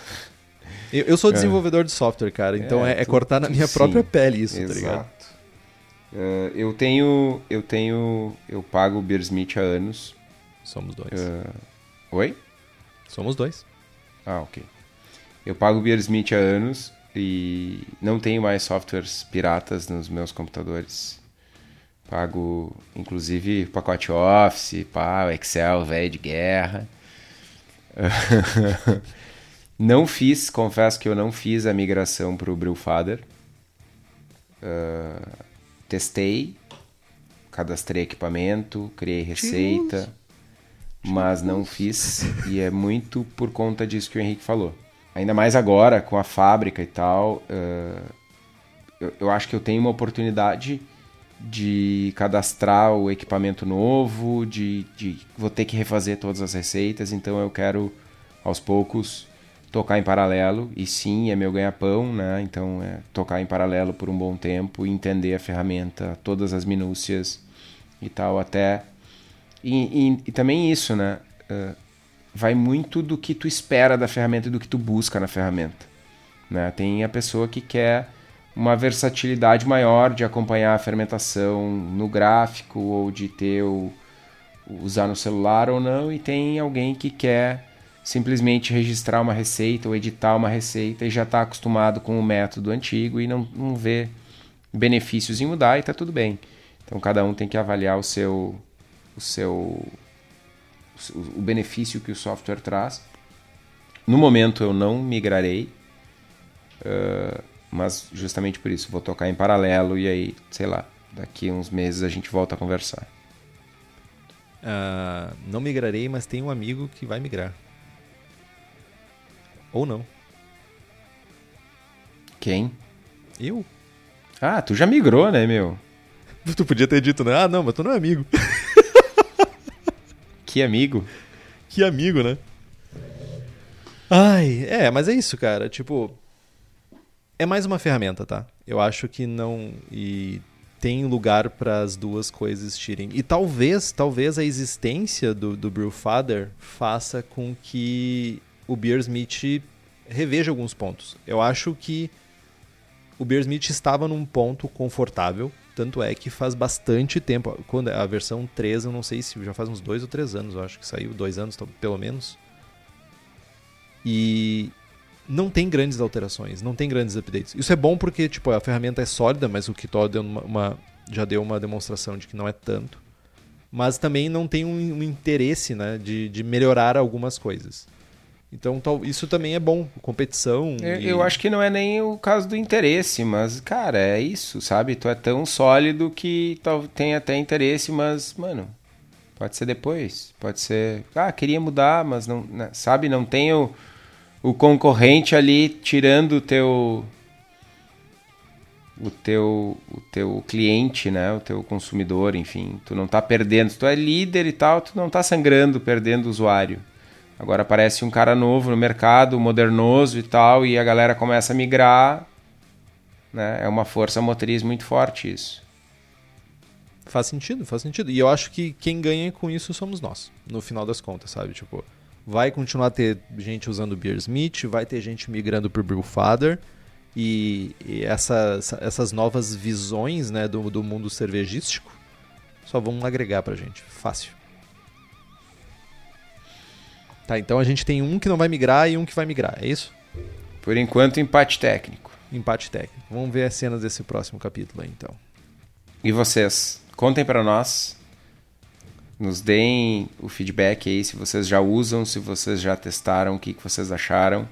eu, eu sou desenvolvedor de software, cara, então É, é, é cortar na minha sim, própria pele isso, tá ligado? Uh, eu tenho, eu tenho, eu pago o Beersmith há anos. Somos dois. Uh, oi? Somos dois. Ah, ok. Eu pago o Beersmith há anos e não tenho mais softwares piratas nos meus computadores. Pago, inclusive, pacote Office, pá, Excel, velho de guerra. não fiz, confesso que eu não fiz a migração para o Brewfather. Uh, testei, cadastrei equipamento, criei receita, mas não fiz. E é muito por conta disso que o Henrique falou. Ainda mais agora, com a fábrica e tal, uh, eu, eu acho que eu tenho uma oportunidade de cadastrar o equipamento novo, de, de vou ter que refazer todas as receitas, então eu quero aos poucos tocar em paralelo e sim é meu ganha-pão, né? Então é tocar em paralelo por um bom tempo, entender a ferramenta, todas as minúcias e tal até e, e, e também isso, né? Uh, vai muito do que tu espera da ferramenta e do que tu busca na ferramenta, né? Tem a pessoa que quer uma versatilidade maior de acompanhar a fermentação no gráfico ou de ter o, usar no celular ou não, e tem alguém que quer simplesmente registrar uma receita ou editar uma receita e já está acostumado com o método antigo e não, não vê benefícios em mudar e está tudo bem. Então cada um tem que avaliar o seu o seu o benefício que o software traz. No momento eu não migrarei. Uh, mas justamente por isso, vou tocar em paralelo e aí, sei lá, daqui uns meses a gente volta a conversar. Uh, não migrarei, mas tem um amigo que vai migrar. Ou não. Quem? Eu. Ah, tu já migrou, né, meu? Tu podia ter dito, né? Ah, não, mas tu não é amigo. que amigo. Que amigo, né? Ai, é, mas é isso, cara. Tipo, é mais uma ferramenta, tá? Eu acho que não. E tem lugar para as duas coisas tirem. E talvez, talvez a existência do, do Brewfather faça com que o Beersmith reveja alguns pontos. Eu acho que o Beersmith estava num ponto confortável, tanto é que faz bastante tempo. Quando a versão 3, eu não sei se já faz uns dois ou três anos, eu acho que saiu, dois anos pelo menos. E não tem grandes alterações, não tem grandes updates. Isso é bom porque tipo, a ferramenta é sólida, mas o Kitó deu uma, uma, já deu uma demonstração de que não é tanto. Mas também não tem um, um interesse né, de, de melhorar algumas coisas. Então isso também é bom, competição. Eu, e... eu, acho que não é nem o caso do interesse, mas, cara, é isso, sabe? Tu é tão sólido que tem até interesse, mas, mano, pode ser depois. Pode ser. Ah, queria mudar, mas não. Né, sabe, não tenho o concorrente ali tirando o teu o teu o teu cliente, né, o teu consumidor, enfim, tu não tá perdendo, tu é líder e tal, tu não tá sangrando, perdendo o usuário. Agora aparece um cara novo no mercado, modernoso e tal, e a galera começa a migrar, né? É uma força motriz muito forte isso. Faz sentido, faz sentido. E eu acho que quem ganha com isso somos nós, no final das contas, sabe? Tipo, vai continuar a ter gente usando Beersmith, vai ter gente migrando para o Brewfather. E, e essas, essas novas visões né, do, do mundo cervejístico só vão agregar para gente. Fácil. Tá, então a gente tem um que não vai migrar e um que vai migrar, é isso? Por enquanto, empate técnico. Empate técnico. Vamos ver as cenas desse próximo capítulo aí, então. E vocês? Contem para nós nos deem o feedback aí se vocês já usam, se vocês já testaram, o que, que vocês acharam.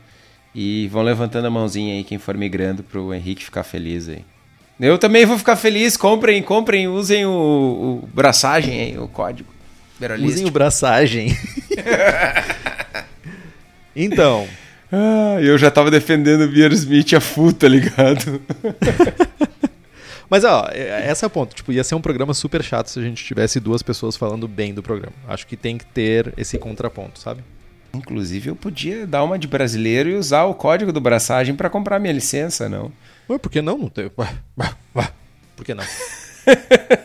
E vão levantando a mãozinha aí quem for migrando para o Henrique ficar feliz aí. Eu também vou ficar feliz. Comprem, comprem, usem o, o braçagem aí, o código. Usem o braçagem. então. Ah, eu já tava defendendo o Beer Smith a full, tá ligado? Mas, ó, é, esse é o ponto. Tipo, ia ser um programa super chato se a gente tivesse duas pessoas falando bem do programa. Acho que tem que ter esse contraponto, sabe? Inclusive, eu podia dar uma de brasileiro e usar o código do braçagem para comprar minha licença, não? Ué, por que não? não tem... Por que não?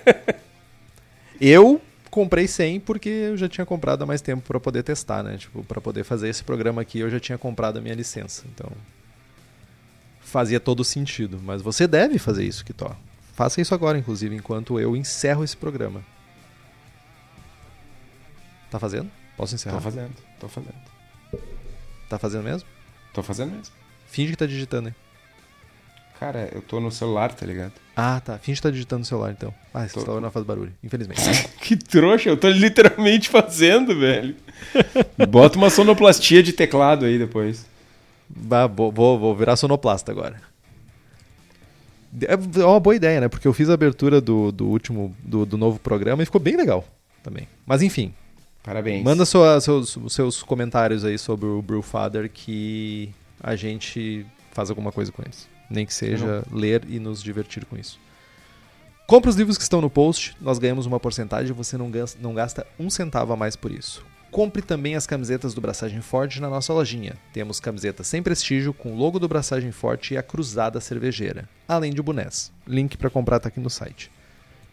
eu comprei 100 porque eu já tinha comprado há mais tempo para poder testar, né? Tipo, para poder fazer esse programa aqui, eu já tinha comprado a minha licença. Então, fazia todo sentido. Mas você deve fazer isso, Kitó. Faça isso agora, inclusive, enquanto eu encerro esse programa. Tá fazendo? Posso encerrar? Tô fazendo, tô fazendo. Tá fazendo mesmo? Tô fazendo mesmo. Finge que tá digitando aí. Cara, eu tô no celular, tá ligado? Ah, tá. Finge que tá digitando no celular, então. Ah, você Tô. tá não faz barulho, infelizmente. Que trouxa, eu tô literalmente fazendo, velho. Bota uma sonoplastia de teclado aí depois. Bah, vou, vou, vou virar sonoplasta agora. É uma boa ideia, né? Porque eu fiz a abertura do, do último, do, do novo programa e ficou bem legal também. Mas enfim, Parabéns. manda sua- seus, seus comentários aí sobre o Brewfather que a gente faz alguma coisa com eles. Nem que seja ler e nos divertir com isso. Compre os livros que estão no post, nós ganhamos uma porcentagem e você não gasta, não gasta um centavo a mais por isso. Compre também as camisetas do Braçagem Forte na nossa lojinha. Temos camisetas sem prestígio com o logo do Braçagem Forte e a cruzada cervejeira, além de bonés. Link para comprar tá aqui no site.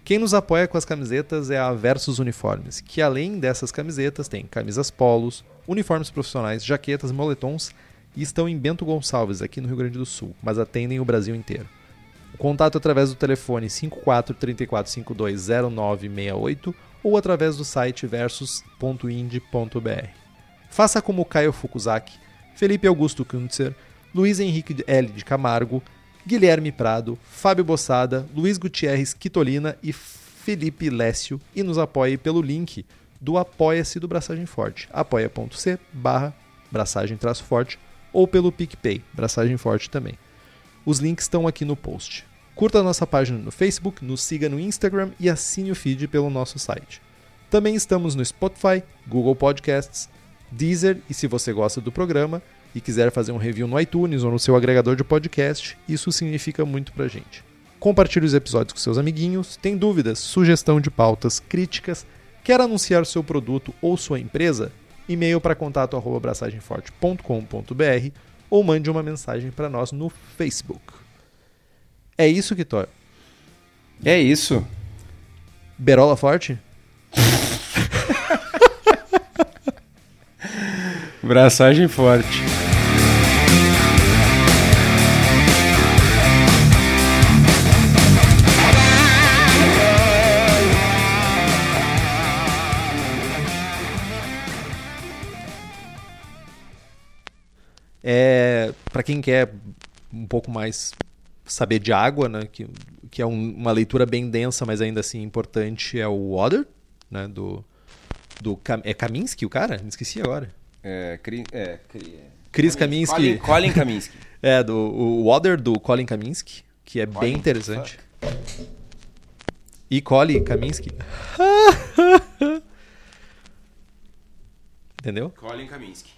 Quem nos apoia com as camisetas é a Versus Uniformes, que além dessas camisetas tem camisas polos, uniformes profissionais, jaquetas, moletons e estão em Bento Gonçalves, aqui no Rio Grande do Sul, mas atendem o Brasil inteiro. O contato é através do telefone 54 34 52 0968 ou através do site versus.ind.br. Faça como Caio Fukuzaki, Felipe Augusto Kuntzer, Luiz Henrique L. de Camargo, Guilherme Prado, Fábio Bossada, Luiz Gutierrez Quitolina e Felipe Lécio e nos apoie pelo link do Apoia-se do Braçagem Forte, apoia.c barra braçagem traço forte ou pelo PicPay, Braçagem Forte também. Os links estão aqui no post. Curta a nossa página no Facebook, nos siga no Instagram e assine o feed pelo nosso site. Também estamos no Spotify, Google Podcasts, Deezer e se você gosta do programa e quiser fazer um review no iTunes ou no seu agregador de podcast, isso significa muito pra gente. Compartilhe os episódios com seus amiguinhos, tem dúvidas, sugestão de pautas, críticas, quer anunciar seu produto ou sua empresa? E-mail para contato arroba abraçagemforte.com.br ou mande uma mensagem para nós no Facebook. É isso, Kitor. É isso. Berola forte? Braçagem forte. É, para quem quer um pouco mais saber de água, né, que, que é um- uma leitura bem densa, mas ainda assim importante, é o Water, né, do, do é Kaminsky o cara? Me esqueci agora. É, cri, é, cri, é. Chris Kaminsky. Colin, Colin Kaminsky. É, do o Water do Colin Kaminsky, que é bem Colin, interessante. E Colin Kaminsky. Entendeu? Colin Kaminsky.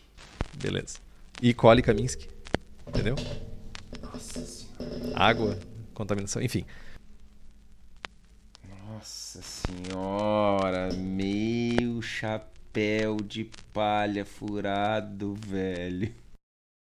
Beleza. E Colin Kaminsky. Entendeu? Nossa senhora. Água, contaminação, enfim. Nossa senhora. Meu chapéu de palha furado, velho.